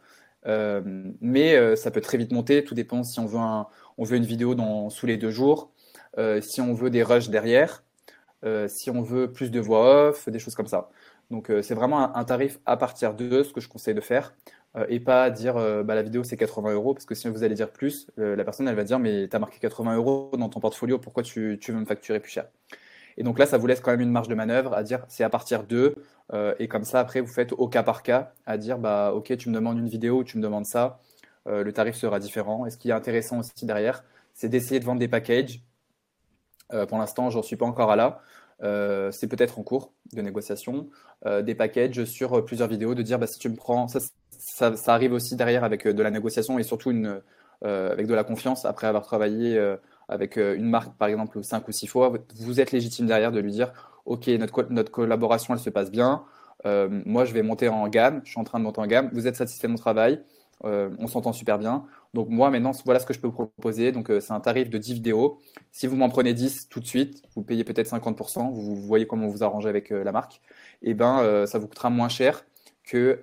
mais ça peut très vite monter, tout dépend si on veut, un, on veut une vidéo dans, sous les deux jours, si on veut des rushs derrière, si on veut plus de voix off, des choses comme ça. Donc euh, c'est vraiment un, tarif à partir de ce que je conseille de faire euh, et pas dire euh, bah, la vidéo c'est 80 euros parce que si vous allez dire plus, la personne elle va dire mais tu as marqué 80 euros dans ton portfolio, pourquoi tu, veux me facturer plus cher? Et donc là ça vous laisse quand même une marge de manœuvre à dire c'est à partir de et comme ça après vous faites au cas par cas à dire bah ok tu me demandes une vidéo ou tu me demandes ça, le tarif sera différent. Et ce qui est intéressant aussi derrière, c'est d'essayer de vendre des packages. pour l'instant j'en suis pas encore à là. Euh, c'est peut-être en cours de négociation, euh, des packages sur euh, plusieurs vidéos, de dire bah, si tu me prends, ça, arrive aussi derrière avec de la négociation et surtout une, avec de la confiance après avoir travaillé avec une marque par exemple cinq ou six fois, vous êtes légitime derrière de lui dire ok notre, notre collaboration elle se passe bien, moi je vais monter en gamme, je suis en train de monter en gamme, vous êtes satisfait de mon travail, on s'entend super bien, donc moi maintenant, voilà ce que je peux vous proposer. Donc euh, c'est un tarif de 10 vidéos. Si vous m'en prenez 10 tout de suite, vous payez peut-être 50%, vous, voyez comment vous arrangez avec euh, la marque, et eh ben euh, ça vous coûtera moins cher que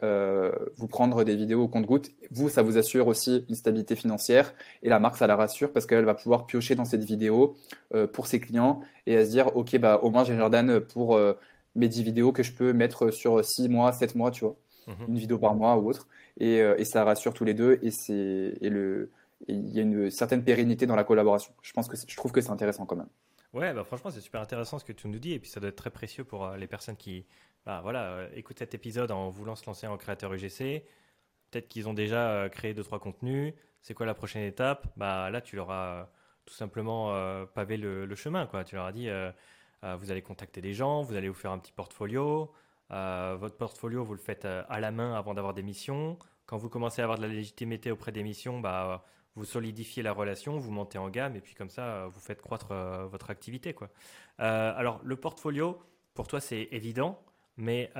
vous prendre des vidéos au compte-goutte. Vous, ça vous assure aussi une stabilité financière et la marque, ça la rassure parce qu'elle va pouvoir piocher dans cette vidéo pour ses clients et à se dire, OK, bah, au moins j'ai Jordan pour mes 10 vidéos que je peux mettre sur 6 mois, 7 mois, tu vois, mmh une vidéo par mois ou autre. Euh, et, ça rassure tous les deux et c'est le il y a une certaine pérennité dans la collaboration. Je pense que je trouve que c'est intéressant quand même. Ouais, bah franchement, c'est super intéressant ce que tu nous dis et puis ça doit être très précieux pour euh, les personnes qui bah, voilà, euh, écoutent cet épisode en voulant se lancer en créateur UGC. Peut-être qu'ils ont déjà créé deux trois contenus. C'est quoi la prochaine étape? Bah là, tu leur as tout simplement pavé le, chemin quoi. Tu leur as dit vous allez contacter des gens, vous allez vous faire un petit portfolio. Euh, votre portfolio, vous le faites euh, à la main avant d'avoir des missions. Quand vous commencez à avoir de la légitimité auprès des missions, bah, vous solidifiez la relation, vous montez en gamme et puis comme ça, vous faites croître euh, votre activité. Alors, le portfolio, pour toi, c'est évident, mais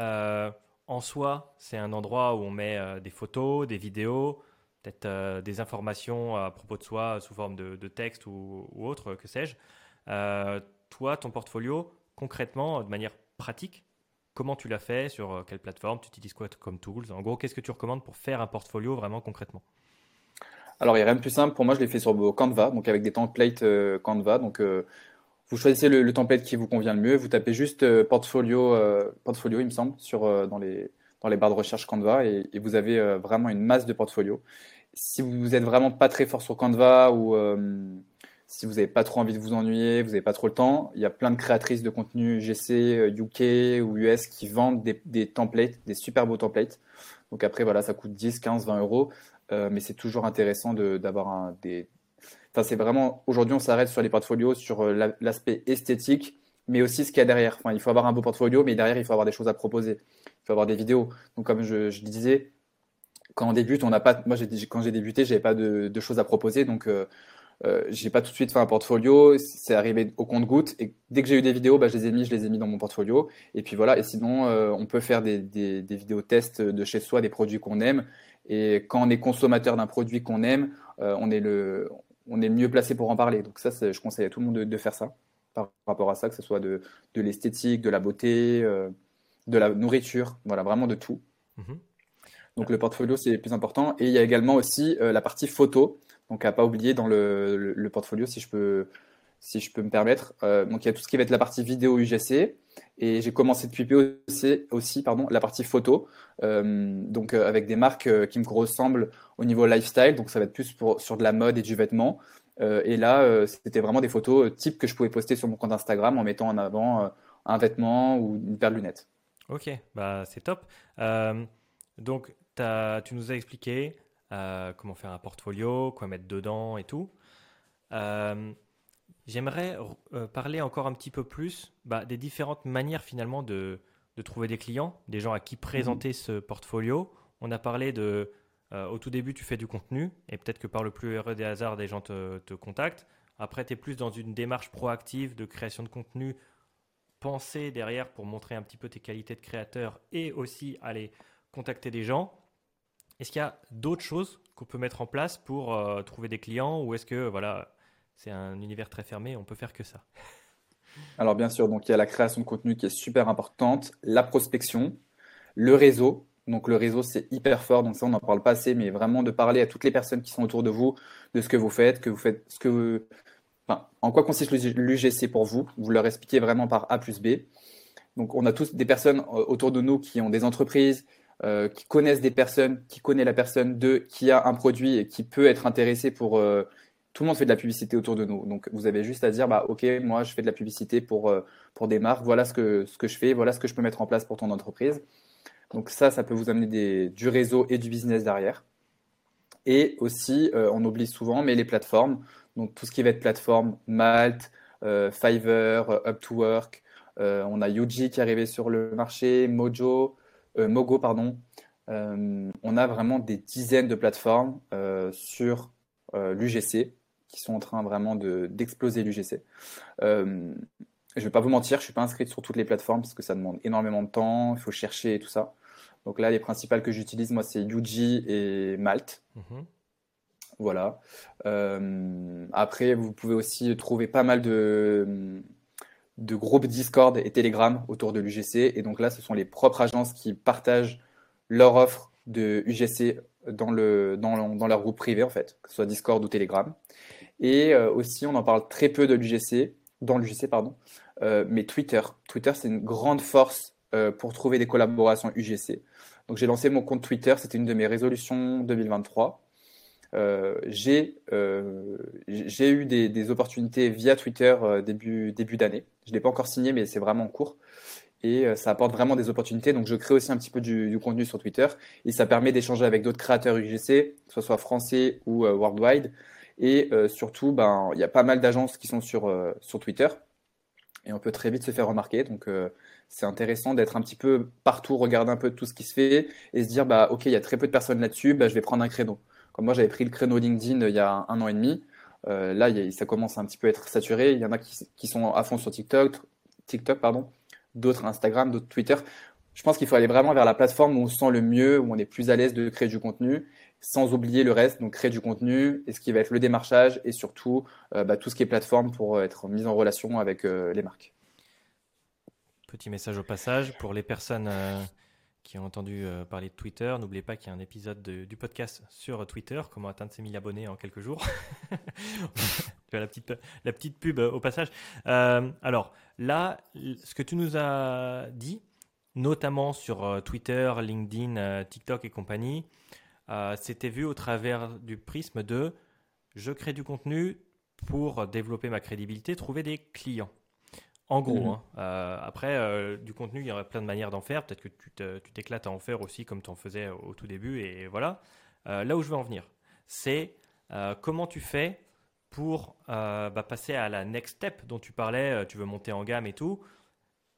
en soi, c'est un endroit où on met des photos, des vidéos, peut-être des informations à propos de soi sous forme de, texte ou, autre, que sais-je. toi, ton portfolio, concrètement, de manière pratique, comment tu l'as fait, sur quelle plateforme, tu utilises quoi comme tools? En gros, qu'est-ce que tu recommandes pour faire un portfolio vraiment concrètement? Alors, il n'y a rien de plus simple. Pour moi, je l'ai fait sur Canva, donc avec des templates euh, Canva. Donc, euh, vous choisissez le, template qui vous convient le mieux. Vous tapez juste euh, portfolio, portfolio, il me semble, sur, dans, les, dans les barres de recherche Canva et, vous avez vraiment une masse de portfolios. Si vous n'êtes vraiment pas très fort sur Canva ou si vous n'avez pas trop envie de vous ennuyer, vous n'avez pas trop le temps, il y a plein de créatrices de contenu GC, UK ou US qui vendent des, templates, des super beaux templates. Donc après, voilà, ça coûte 10, 15, 20 euros. Euh, mais c'est toujours intéressant d'avoir des. Enfin, c'est vraiment. Aujourd'hui, on s'arrête sur les portfolios, sur euh, l'aspect esthétique, mais aussi ce qu'il y a derrière. Enfin, il faut avoir un beau portfolio, mais derrière, il faut avoir des choses à proposer. Il faut avoir des vidéos. Donc, comme je, disais, quand on débute, on n'a pas. Moi, quand j'ai débuté, j'avais pas de, choses à proposer, donc. Euh, euh, j'ai pas tout de suite fait un portfolio, c'est arrivé au compte-goutte et dès que j'ai eu des vidéos, bah, je les ai mis, je les ai mis dans mon portfolio et puis voilà. Et sinon, on peut faire des, des, des vidéos tests de chez soi, des produits qu'on aime et quand on est consommateur d'un produit qu'on aime, euh, on, est le, on est mieux placé pour en parler. Donc ça, je conseille à tout le monde de, faire ça par rapport à ça, que ce soit de, de l'esthétique, de la beauté, euh, de la nourriture, voilà, vraiment de tout. Mhm. Donc le portfolio, c'est le plus important. Et il y a également aussi euh, la partie photo. Donc à pas oublier dans le, le, portfolio, si je peux, si je peux me permettre. donc il y a tout ce qui va être la partie vidéo UGC. Et j'ai commencé depuis peu aussi, pardon, la partie photo, euh, donc euh, avec des marques euh, qui me ressemblent au niveau lifestyle, donc ça va être plus pour, sur de la mode et du vêtement. et là, c'était vraiment des photos type que je pouvais poster sur mon compte Instagram en mettant en avant un vêtement ou une paire de lunettes. Ok, bah, c'est top. donc, tu nous as expliqué comment faire un portfolio, quoi mettre dedans et tout. J'aimerais euh, parler encore un petit peu plus bah, des différentes manières finalement de, de, trouver des clients, des gens à qui présenter mhm. ce portfolio. On a parlé de, euh, au tout début, tu fais du contenu et peut-être que par le plus heureux des hasards, des gens te, te contactent. Après, tu es plus dans une démarche proactive de création de contenu, pensée derrière pour montrer un petit peu tes qualités de créateur et aussi aller contacter des gens. Est-ce qu'il y a d'autres choses qu'on peut mettre en place pour euh, trouver des clients ou est-ce que voilà, c'est un univers très fermé, on peut faire que ça? Alors bien sûr, donc il y a la création de contenu qui est super importante, la prospection, le réseau. Donc le réseau c'est hyper fort, donc ça on n'en parle pas assez, mais vraiment de parler à toutes les personnes qui sont autour de vous, de ce que vous faites, que vous faites, ce que, en quoi consiste l'UGC pour vous? Vous leur expliquez vraiment par A plus B. Donc on a tous des personnes euh, autour de nous qui ont des entreprises, euh, qui connaissent des personnes, qui connaissent la personne de qui a un produit et qui peut être intéressé pour euh, tout le monde fait de la publicité autour de nous. Donc, vous avez juste à dire, bah, OK, moi, je fais de la publicité pour, euh, pour des marques. Voilà ce que, ce que je fais. Voilà ce que je peux mettre en place pour ton entreprise. Donc, ça, ça peut vous amener du réseau et du business derrière. Et aussi, on oublie souvent, mais les plateformes. Donc, tout ce qui va être plateforme, Malt, euh, Fiverr, Up2Work. on a Yuji qui est arrivé sur le marché, Mojo, Mogo, pardon. on a vraiment des dizaines de plateformes sur l'UGC qui sont en train vraiment d'exploser l'UGC. Euh, je ne vais pas vous mentir, je ne suis pas inscrit sur toutes les plateformes parce que ça demande énormément de temps, il faut chercher et tout ça. Donc là, les principales que j'utilise, moi, c'est Yuji et Malt. Mhm. Voilà. Euh, après, vous pouvez aussi trouver pas mal de, de groupes Discord et Telegram autour de l'UGC. Et donc là, ce sont les propres agences qui partagent leur offre de UGC dans, le, dans, dans, leur groupe privé, en fait, que ce soit Discord ou Telegram. Et euh, aussi, on en parle très peu de l'UGC, dans l'UGC, pardon, euh, mais Twitter. Twitter, c'est une grande force euh, pour trouver des collaborations UGC. Donc, j'ai lancé mon compte Twitter, c'était une de mes résolutions 2023. J'ai eu des, des, opportunités via Twitter début, début d'année. Je ne l'ai pas encore signé, mais c'est vraiment en cours et euh, ça apporte vraiment des opportunités. Donc, je crée aussi un petit peu du, contenu sur Twitter et ça permet d'échanger avec d'autres créateurs UGC, que ce soit français ou euh, worldwide. Et euh, surtout, ben, il y a pas mal d'agences qui sont sur, sur Twitter et on peut très vite se faire remarquer. Donc, c'est intéressant d'être un petit peu partout, regarder un peu tout ce qui se fait et se dire, bah, OK, il y a très peu de personnes là-dessus, bah, je vais prendre un créneau. Comme moi, j'avais pris le créneau LinkedIn il y a un, an et demi. là, ça commence un petit peu à être saturé. Il y en a qui, sont à fond sur TikTok, TikTok pardon d'autres Instagram, d'autres Twitter. je pense qu'il faut aller vraiment vers la plateforme où on se sent le mieux, où on est plus à l'aise de créer du contenu, sans oublier le reste, donc créer du contenu et ce qui va être le démarchage et surtout euh, bah, tout ce qui est plateforme pour être mis en relation avec euh, les marques. Petit message au passage pour les personnes euh, qui ont entendu parler de Twitter. N'oubliez pas qu'il y a un épisode du podcast sur Twitter, comment atteindre ses 1000 abonnés en quelques jours. la petite, la petite pub au passage. alors là, ce que tu nous as dit, notamment sur Twitter, LinkedIn, TikTok et compagnie, euh, c'était vu au travers du prisme de je crée du contenu pour développer ma crédibilité, trouver des clients. En gros, mhm. hein. euh, après, euh, du contenu, il y aurait plein de manières d'en faire. Peut-être que tu t'éclates à en faire aussi comme tu en faisais au tout début. Et voilà. là où je veux en venir, c'est comment tu fais pour bah, passer à la next step dont tu parlais. tu veux monter en gamme et tout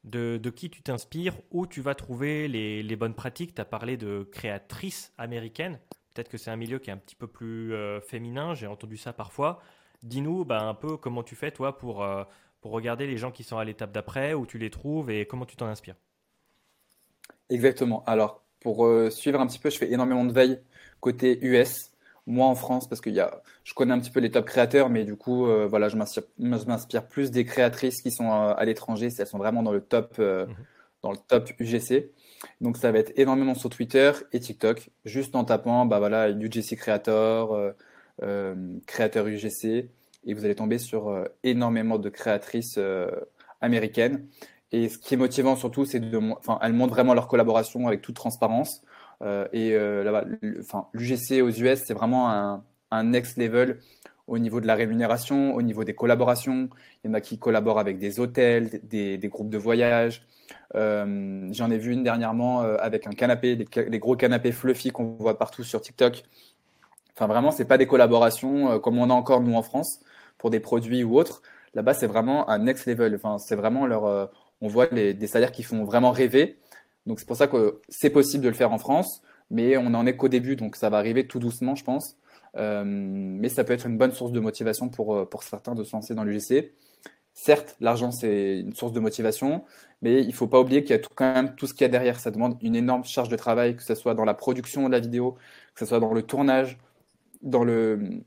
de, qui tu t'inspires, où tu vas trouver les, bonnes pratiques. Tu as parlé de créatrices américaines. Peut-être que c'est un milieu qui est un petit peu plus euh, féminin, j'ai entendu ça parfois. Dis-nous bah, un peu comment tu fais, toi, pour, euh, pour regarder les gens qui sont à l'étape d'après, où tu les trouves et comment tu t'en inspires. Exactement. Alors, pour euh, suivre un petit peu, je fais énormément de veille côté US moi en France, parce que y a, je connais un petit peu les top créateurs, mais du coup, euh, voilà, je m'inspire plus des créatrices qui sont euh, à, l'étranger, si elles sont vraiment dans le top, euh, mhm. dans le top UGC. Donc ça va être énormément sur Twitter et TikTok, juste en tapant, bah voilà, UGC Creator, créateur UGC, et vous allez tomber sur énormément de créatrices américaines. Et ce qui est motivant surtout, c'est de, enfin, elles montrent vraiment leur collaboration avec toute transparence. Euh, et euh, là enfin, l'UGC aux US, c'est vraiment un, un next level au niveau de la rémunération, au niveau des collaborations. Il y en a qui collaborent avec des hôtels, des, des groupes de voyage. Euh, J'en ai vu une dernièrement euh, avec un canapé, des, gros canapés fluffy qu'on voit partout sur TikTok. Enfin, vraiment, c'est pas des collaborations comme on a encore nous en France pour des produits ou autres. Là-bas, c'est vraiment un next level. Enfin, c'est vraiment leur. on voit des salaires qui font vraiment rêver. Donc c'est pour ça que c'est possible de le faire en France, mais on n'en est qu'au début, donc ça va arriver tout doucement, je pense. Euh, mais ça peut être une bonne source de motivation pour, euh, pour certains de se lancer dans l'UGC. Certes, l'argent, c'est une source de motivation, mais il ne faut pas oublier qu'il y a tout, quand même tout ce qu'il y a derrière. Ça demande une énorme charge de travail, que ce soit dans la production de la vidéo, que ce soit dans le tournage, dans le,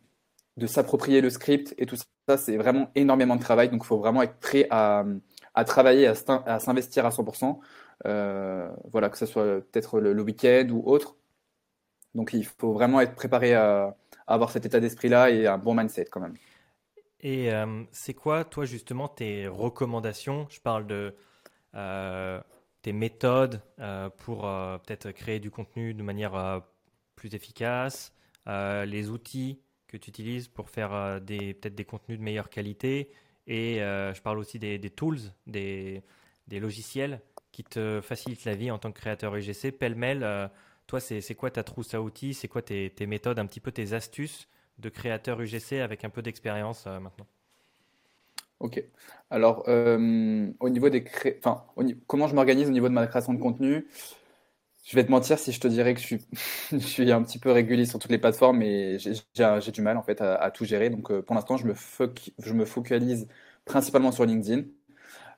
de s'approprier le script et tout ça. C'est vraiment énormément de travail, donc il faut vraiment être prêt à, à travailler, à s'investir à 100%. Euh, voilà, que ce soit peut-être le, week-end ou autre. Donc il faut vraiment être préparé à, avoir cet état d'esprit-là et un bon mindset quand même. Et euh, c'est quoi, toi, justement, tes recommandations? Je parle de euh, tes méthodes pour peut-être créer du contenu de manière plus efficace, les outils que tu utilises pour faire des, peut-être des contenus de meilleure qualité. Et je parle aussi des, tools, des, logiciels qui te facilite la vie en tant que créateur UGC. Pêle-mêle, euh, toi, c'est quoi ta trousse à outils? C'est quoi tes, méthodes, un petit peu tes astuces de créateur UGC avec un peu d'expérience euh, maintenant? Ok. Alors, euh, au niveau des cré... enfin, comment je m'organise au niveau de ma création de contenu? Je vais te mentir si je te dirais que je suis, un petit peu régulier sur toutes les plateformes et j'ai du mal en fait à, tout gérer. Donc, pour l'instant, je me, focalise principalement sur LinkedIn.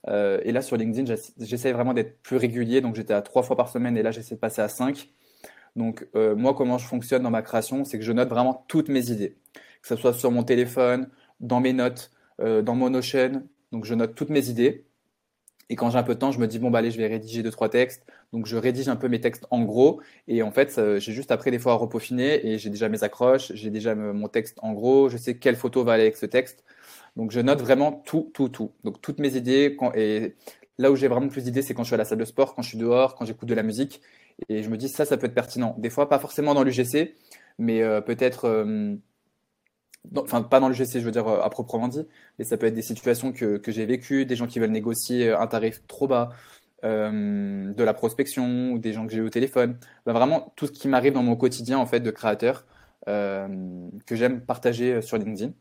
Euh, et là, sur LinkedIn, j'essaie vraiment d'être plus régulier. Donc, j'étais à trois fois par semaine et là, j'essaie de passer à cinq. Donc, euh, moi, comment je fonctionne dans ma création, c'est que je note vraiment toutes mes idées. Que ce soit sur mon téléphone, dans mes notes, euh, dans mon Notion. Donc, je note toutes mes idées. Et quand j'ai un peu de temps, je me dis, bon, bah, allez, je vais rédiger deux, trois textes. Donc, je rédige un peu mes textes en gros. Et en fait, j'ai juste après des fois à repaufiner et j'ai déjà mes accroches, j'ai déjà mon texte en gros. Je sais quelle photo va aller avec ce texte. Donc je note vraiment tout, tout, tout. Donc toutes mes idées. Quand, et là où j'ai vraiment plus d'idées, c'est quand je suis à la salle de sport, quand je suis dehors, quand j'écoute de la musique. Et je me dis ça, ça peut être pertinent. Des fois, pas forcément dans l'UGC, mais euh, peut-être, euh, enfin pas dans l'UGC, je veux dire euh, à proprement dit, mais ça peut être des situations que, que j'ai vécues, des gens qui veulent négocier un tarif trop bas, de la prospection, ou des gens que j'ai au téléphone. Ben, vraiment tout ce qui m'arrive dans mon quotidien en fait de créateur que j'aime partager sur LinkedIn.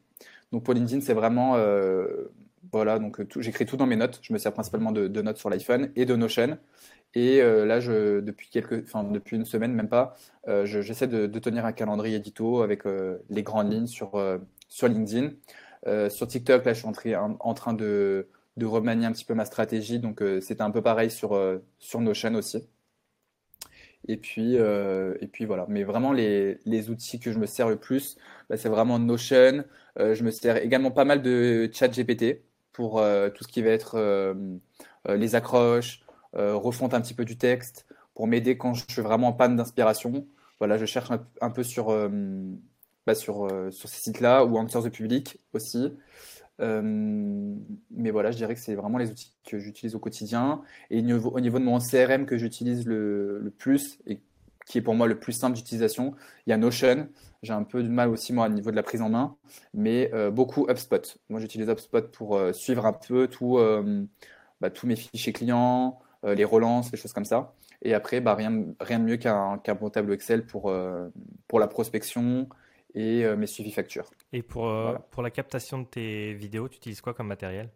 Donc pour LinkedIn, c'est vraiment euh, voilà, donc j'écris tout dans mes notes. Je me sers principalement de, notes sur l'iPhone et de Notion. Et euh, là, depuis une semaine même pas, euh, j'essaie de, tenir un calendrier édito avec les grandes lignes sur sur LinkedIn. sur TikTok, là, je suis en, train de, de remanier un petit peu ma stratégie. Donc c'était un peu pareil sur sur Notion aussi. Et puis, et puis voilà. Mais vraiment, les, les, outils que je me sers le plus, bah, c'est vraiment Notion. je me sers également pas mal de chat GPT pour tout ce qui va être les accroches, refonte un petit peu du texte, pour m'aider quand je suis vraiment en panne d'inspiration. Voilà, je cherche un, peu sur, bah, sur, sur ces sites-là ou Answers the Public aussi. Euh, mais voilà, je dirais que c'est vraiment les outils que j'utilise au quotidien. Et au niveau de mon CRM que j'utilise le, plus et qui est pour moi le plus simple d'utilisation, il y a Notion. J'ai un peu de mal aussi moi au niveau de la prise en main, mais euh, beaucoup HubSpot. Moi j'utilise HubSpot pour euh, suivre un peu tout, bah, tous mes fichiers clients, les relances, les choses comme ça. Et après, bah, rien, rien de mieux qu'un bon tableau Excel pour, pour la prospection, et euh, mes suivis factures. Et pour, euh, pour la captation de tes vidéos, tu utilises quoi comme matériel?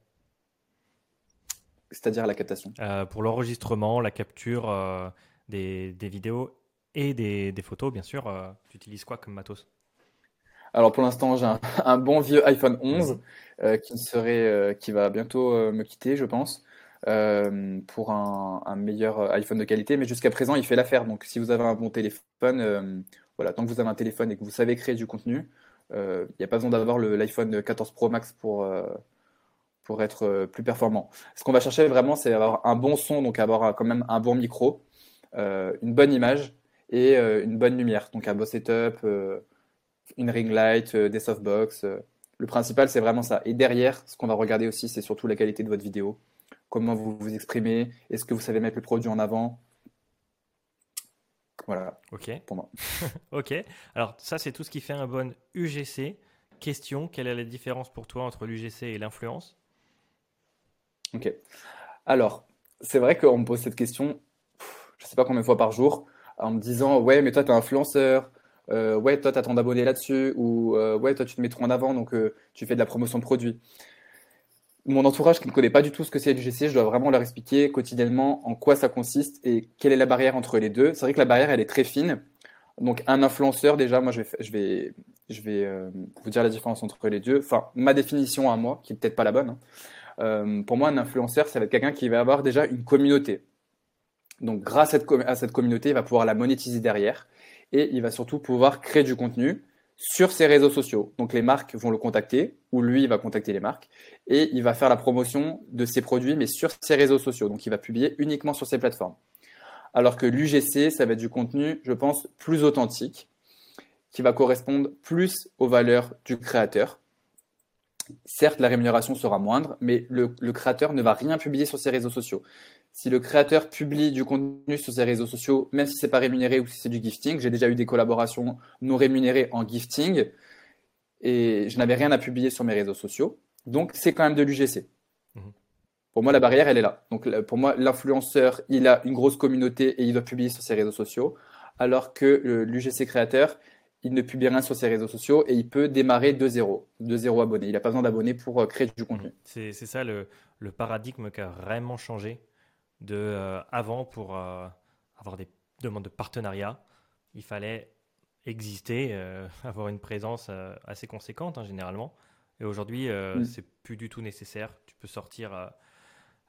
C'est-à-dire la captation? Euh, Pour l'enregistrement, la capture des, des, vidéos et des, des, photos, bien sûr, tu utilises quoi comme matos? Alors pour l'instant, j'ai un, bon vieux iPhone 11 qui serait, qui va bientôt me quitter, je pense, pour un, meilleur iPhone de qualité. Mais jusqu'à présent, il fait l'affaire. Donc si vous avez un bon téléphone, voilà, tant que vous avez un téléphone et que vous savez créer du contenu, il euh, n'y a pas besoin d'avoir l'iPhone 14 Pro Max pour, euh, pour être euh, plus performant. Ce qu'on va chercher vraiment, c'est avoir un bon son, donc avoir quand même un bon micro, une bonne image et une bonne lumière. Donc un beau setup, une ring light, des softbox. le principal, c'est vraiment ça. Et derrière, ce qu'on va regarder aussi, c'est surtout la qualité de votre vidéo. Comment vous vous exprimez, est-ce que vous savez mettre le produit en avant, voilà. Ok. Pour moi. ok. Alors ça, c'est tout ce qui fait un bon UGC. Question quelle est la différence pour toi entre l'UGC et l'influence? Ok. Alors, c'est vrai qu'on me pose cette question, je ne sais pas combien de fois par jour, en me disant ouais, mais toi, tu es influenceur. Euh, ouais, toi, tu as ton abonné là-dessus. Ou euh, ouais, toi, tu te mets trop en avant, donc euh, tu fais de la promotion de produits mon entourage qui ne connaît pas du tout ce que c'est l'UGC, je dois vraiment leur expliquer quotidiennement en quoi ça consiste et quelle est la barrière entre les deux. C'est vrai que la barrière, elle est très fine. Donc, un influenceur, déjà, moi, je vais, je vais, je vais euh, vous dire la différence entre les deux. Enfin, ma définition à moi, qui n'est peut-être pas la bonne. Hein. Euh, pour moi, un influenceur, ça va être quelqu'un qui va avoir déjà une communauté. Donc, grâce à cette communauté, il va pouvoir la monétiser derrière et il va surtout pouvoir créer du contenu sur ses réseaux sociaux. Donc les marques vont le contacter, ou lui va contacter les marques, et il va faire la promotion de ses produits, mais sur ses réseaux sociaux. Donc il va publier uniquement sur ces plateformes. Alors que l'UGC, ça va être du contenu, je pense, plus authentique, qui va correspondre plus aux valeurs du créateur. Certes, la rémunération sera moindre, mais le, le créateur ne va rien publier sur ses réseaux sociaux si le créateur publie du contenu sur ses réseaux sociaux, même si c'est pas rémunéré ou si c'est du gifting, j'ai déjà eu des collaborations non rémunérées en gifting et je n'avais rien à publier sur mes réseaux sociaux. Donc c'est quand même de l'UGC. Mhm. Pour moi, la barrière, elle est là. Donc pour moi, l'influenceur, il a une grosse communauté et il doit publier sur ses réseaux sociaux, alors que l'UGC créateur, il ne publie rien sur ses réseaux sociaux et il peut démarrer de zéro, de zéro abonné. Il n'a pas besoin d'abonnés pour euh, créer du contenu. C'est ça le, le paradigme qui a vraiment changé de euh, avant pour euh, avoir des demandes de partenariat, il fallait exister, euh, avoir une présence assez conséquente hein, généralement. Et aujourd'hui, mm. c'est plus du tout nécessaire. Tu peux sortir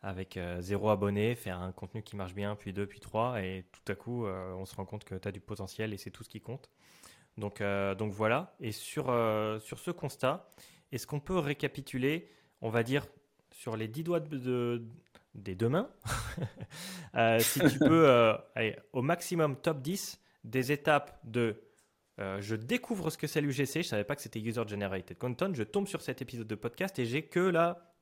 avec zéro abonné, faire un contenu qui marche bien, puis deux, puis trois, et tout à coup, on se rend compte que tu as du potentiel et c'est tout ce qui compte. Donc, donc voilà. Et sur, sur ce constat, est-ce qu'on peut récapituler, on va dire, sur les dix doigts de, des deux mains. Euh, si tu peux, euh, au maximum top 10 des étapes de euh, je découvre ce que c'est l'UGC, je ne savais pas que c'était User Generated Content, je tombe sur cet épisode de podcast et j'ai que là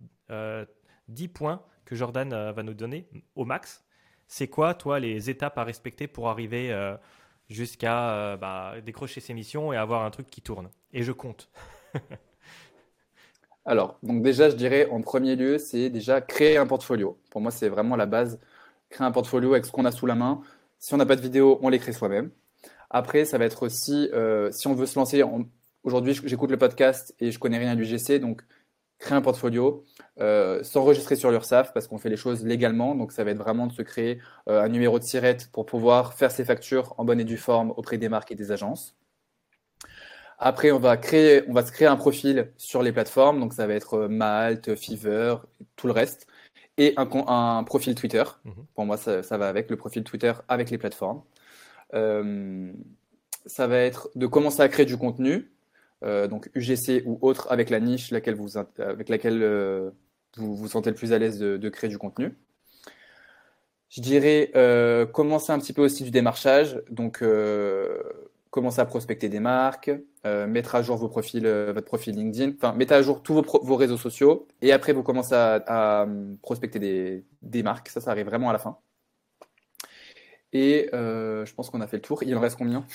10 points que Jordan va nous donner au max. C'est quoi, toi, les étapes à respecter pour arriver jusqu'à bah, décrocher ces missions et avoir un truc qui tourne? Et je compte. Alors, donc déjà, je dirais en premier lieu, c'est déjà créer un portfolio. Pour moi, c'est vraiment la base. Créer un portfolio avec ce qu'on a sous la main. Si on n'a pas de vidéo, on l'écrit soi-même. Après, ça va être aussi, euh, si on veut se lancer, aujourd'hui, j'écoute le podcast et je connais rien à l'UGC, donc créer un portfolio, euh, s'enregistrer sur l'URSSAF parce qu'on fait les choses légalement. Donc, ça va être vraiment de se créer euh, un numéro de SIRET pour pouvoir faire ses factures en bonne et due forme auprès des marques et des agences. Après, on va créer, on va se créer un profil sur les plateformes. Donc, ça va être euh, Malte, Fiverr, tout le reste. Et un, un profil Twitter. Mhm. Pour moi, ça, va avec le profil Twitter avec les plateformes. ça va être de commencer à créer du contenu, donc UGC ou autre, avec la niche laquelle vous, avec laquelle vous vous sentez le plus à l'aise de, créer du contenu. Je dirais commencer un petit peu aussi du démarchage, donc commencer à prospecter des marques, euh, mettre à jour vos profils, euh, votre profil LinkedIn, enfin, mettez à jour tous vos, vos réseaux sociaux et après vous commencez à, prospecter des, des, marques. Ça, ça arrive vraiment à la fin. Et euh, je pense qu'on a fait le tour. Il en reste combien?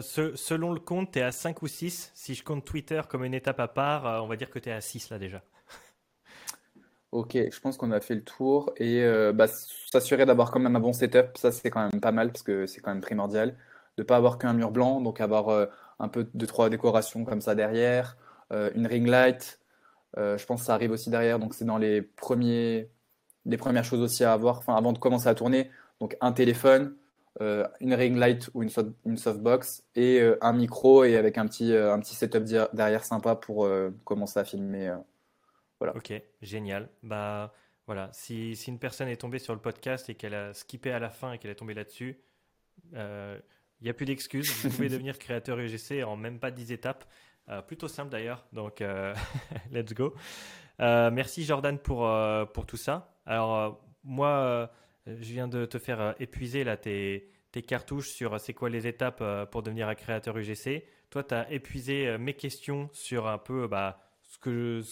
Selon le compte, tu es à 5 ou 6. Si je compte Twitter comme une étape à part, on va dire que tu es à 6 là déjà. Ok, je pense qu'on a fait le tour. Et bah, s'assurer d'avoir quand même un bon setup, ça c'est quand même pas mal parce que c'est quand même primordial de pas avoir qu'un mur blanc, donc avoir euh, un peu de trois décorations comme ça derrière, euh, une ring light. Euh, je pense que ça arrive aussi derrière, donc c'est dans les premiers, les premières choses aussi à avoir, enfin avant de commencer à tourner. Donc un téléphone, une ring light ou une, une softbox et un micro et avec un petit, un petit setup derrière sympa pour commencer à filmer. voilà. Ok, génial. Bah voilà, si, si, une personne est tombée sur le podcast et qu'elle a skippé à la fin et qu'elle est tombée là-dessus, il n'y a plus d'excuses. Vous pouvez devenir créateur UGC en même pas 10 étapes. Euh, plutôt simple d'ailleurs. Donc, euh, let's go. Euh, merci Jordan pour, pour tout ça. Alors, moi, je viens de te faire épuiser là, tes, tes cartouches sur c'est quoi les étapes pour devenir un créateur UGC. Toi, tu as épuisé mes questions sur un peu bah, ce que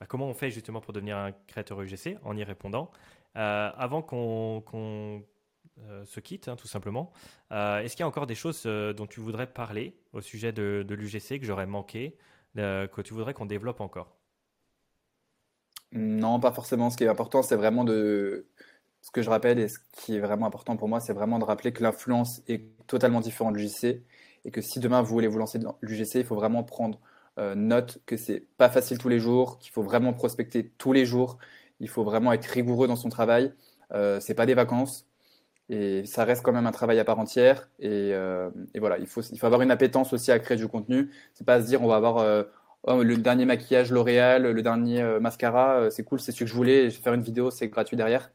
bah, comment on fait justement pour devenir un créateur UGC en y répondant. avant qu'on se quitte, hein, tout simplement. Euh, est-ce qu'il y a encore des choses euh, dont tu voudrais parler au sujet de, l'UGC que j'aurais manqué, que tu voudrais qu'on développe encore? Non, pas forcément. Ce qui est important, c'est vraiment de. Ce que je rappelle et ce qui est vraiment important pour moi, c'est vraiment de rappeler que l'influence est totalement différente de l'UGC et que si demain vous voulez vous lancer dans l'UGC, il faut vraiment prendre note que c'est pas facile tous les jours, qu'il faut vraiment prospecter tous les jours, il faut vraiment être rigoureux dans son travail. Euh, c'est pas des vacances, et ça reste quand même un travail à part entière. Euh, et, voilà, il faut, il faut avoir une appétence aussi à créer du contenu. C'est pas se dire on va avoir euh, oh, le dernier maquillage L'Oréal, le dernier euh, mascara, c'est cool, c'est ce que je voulais. Je vais faire une vidéo, c'est gratuit derrière.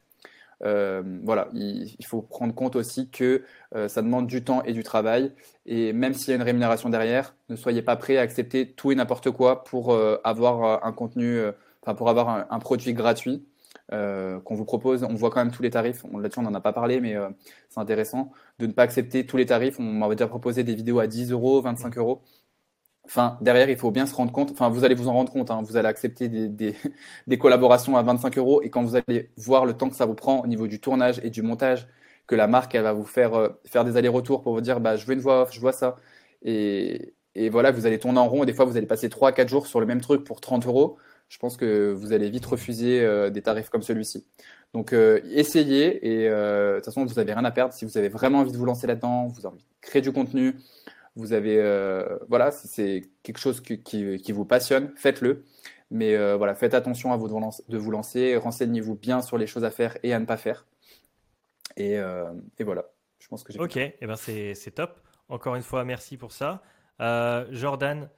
voilà, il, faut prendre compte aussi que ça demande du temps et du travail. Et même s'il y a une rémunération derrière, ne soyez pas prêt à accepter tout et n'importe quoi pour avoir un contenu, enfin pour avoir un produit gratuit. Euh, qu'on vous propose. On voit quand même tous les tarifs. Là-dessus, on n'en a pas parlé, mais euh, c'est intéressant de ne pas accepter tous les tarifs. On m'avait déjà proposé des vidéos à 10 euros, 25 euros. Enfin, derrière, il faut bien se rendre compte. Enfin, vous allez vous en rendre compte. Hein. vous allez accepter des, des, collaborations à 25 euros. Et quand vous allez voir le temps que ça vous prend au niveau du tournage et du montage, que la marque, elle va vous faire, euh, faire des allers-retours pour vous dire, bah, je veux une voix off, je vois ça. Et, et voilà, vous allez tourner en rond. Et des fois, vous allez passer 3 4 jours sur le même truc pour 30 euros je pense que vous allez vite refuser euh, des tarifs comme celui-ci. Donc euh, essayez et euh, de toute façon vous n'avez rien à perdre si vous avez vraiment envie de vous lancer là-dedans, vous avez envie de créer du contenu, vous avez voilà si c'est quelque chose qui, vous passionne, faites-le. Mais voilà, faites attention à vous de vous lancer, renseignez-vous bien sur les choses à faire et à ne pas faire. Et, voilà, je pense que j'ai. Ok, et eh ben c'est top. Encore une fois, merci pour ça. Jordan,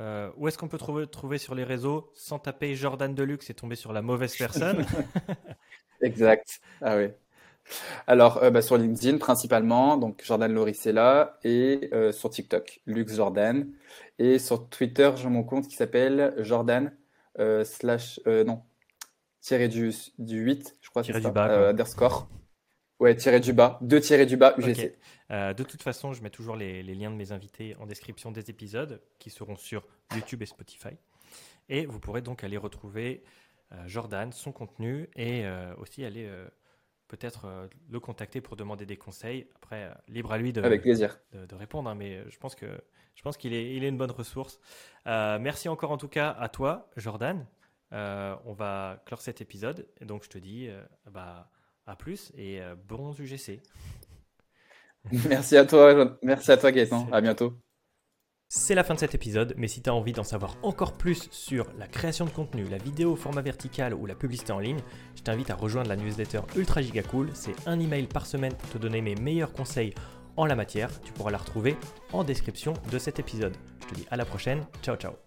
euh, où est-ce qu'on peut trouver, trouver sur les réseaux sans taper Jordan Deluxe et tomber sur la mauvaise personne Exact. Ah oui. Alors, euh, bah, sur LinkedIn principalement, donc Jordan Loricella, et euh, sur TikTok, Lux Jordan. Et sur Twitter, j'ai mon compte qui s'appelle Jordan slash, non, tiré du, du 8, je crois. Tiré du bas. underscore. Ouais, tiré du bas, deux tirés du bas, UGC. Euh, de toute façon, je mets toujours les, liens de mes invités en description des épisodes qui seront sur YouTube et Spotify. Et vous pourrez donc aller retrouver euh, Jordan, son contenu et euh, aussi aller peut-être le contacter pour demander des conseils. Après, libre à lui de, Avec plaisir. de, répondre, hein, mais je pense que je pense qu'il est, il est une bonne ressource. merci encore en tout cas à toi, Jordan. on va clore cet épisode et donc je te dis bah à plus et euh, bons UGC. Merci à toi, merci à toi Gaëtan. À bientôt. C'est la fin de cet épisode, mais si tu as envie d'en savoir encore plus sur la création de contenu, la vidéo au format vertical ou la publicité en ligne, je t'invite à rejoindre la newsletter Ultra Giga Cool. C'est un email par semaine pour te donner mes meilleurs conseils en la matière. Tu pourras la retrouver en description de cet épisode. Je te dis à la prochaine. Ciao ciao.